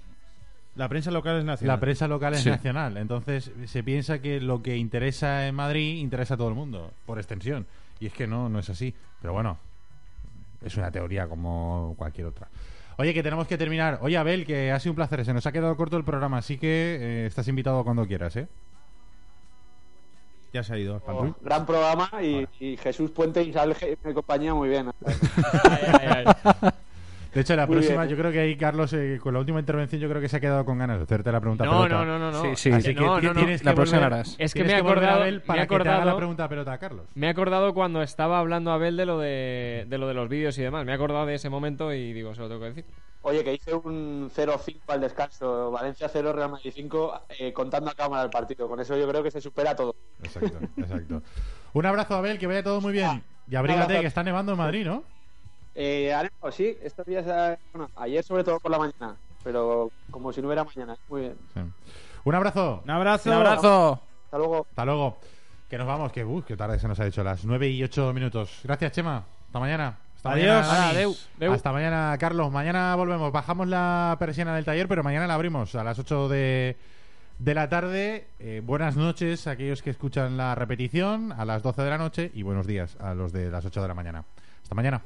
La prensa local es nacional. La prensa local es Sí. nacional. Entonces se piensa que lo que interesa en Madrid interesa a todo el mundo, por extensión. Y es que no, no es así. Pero bueno, es una teoría como cualquier otra. Oye, que tenemos que terminar. Oye, Abel, que ha sido un placer. Se nos ha quedado corto el programa, así que eh, estás invitado cuando quieras, ¿eh? Ya se ha ido. Oh, gran programa y, y Jesús Puente y Isabel G- me compañía muy bien. De hecho, la Muy próxima, bien. yo creo que ahí Carlos, eh, con la última intervención, yo creo que se ha quedado con ganas de hacerte la pregunta No, pelota. no, no, no, no. Sí, sí. Así que No, no, no. tienes La que próxima volver- harás. Es que me he acordado- Abel me he para que te haga la acordado- pregunta pelota a Carlos. Me he acordado cuando estaba hablando Abel de lo de, de lo de los vídeos y demás. Me he acordado de ese momento y digo, se lo tengo que decir. Oye, que hice un 0-5 al descanso, Valencia 0, Real Madrid 5, eh, contando a cámara el partido. Con eso yo creo que se supera todo. Exacto, exacto. Un abrazo, Abel, que vaya todo muy bien. Y abrígate, que está nevando en Madrid, ¿no? Eh, haremos, sí, estos días, eh, bueno, ayer sobre todo por la mañana, pero como si no hubiera mañana. Muy bien. Sí. Un abrazo. Un abrazo. Un abrazo. Hasta luego. Hasta luego. Que nos vamos, que, uh, que tarde se nos ha hecho, las 9 y 8 minutos. Gracias, Chema. Hasta mañana. Hasta Adiós. mañana, Dani. Hala, adeu, adeu. Hasta mañana, Carlos. Mañana volvemos. Bajamos la persiana del taller, pero mañana la abrimos a las 8 de, de la tarde. Eh, buenas noches a aquellos que escuchan la repetición a las 12 de la noche y buenos días a los de las 8 de la mañana. Hasta mañana.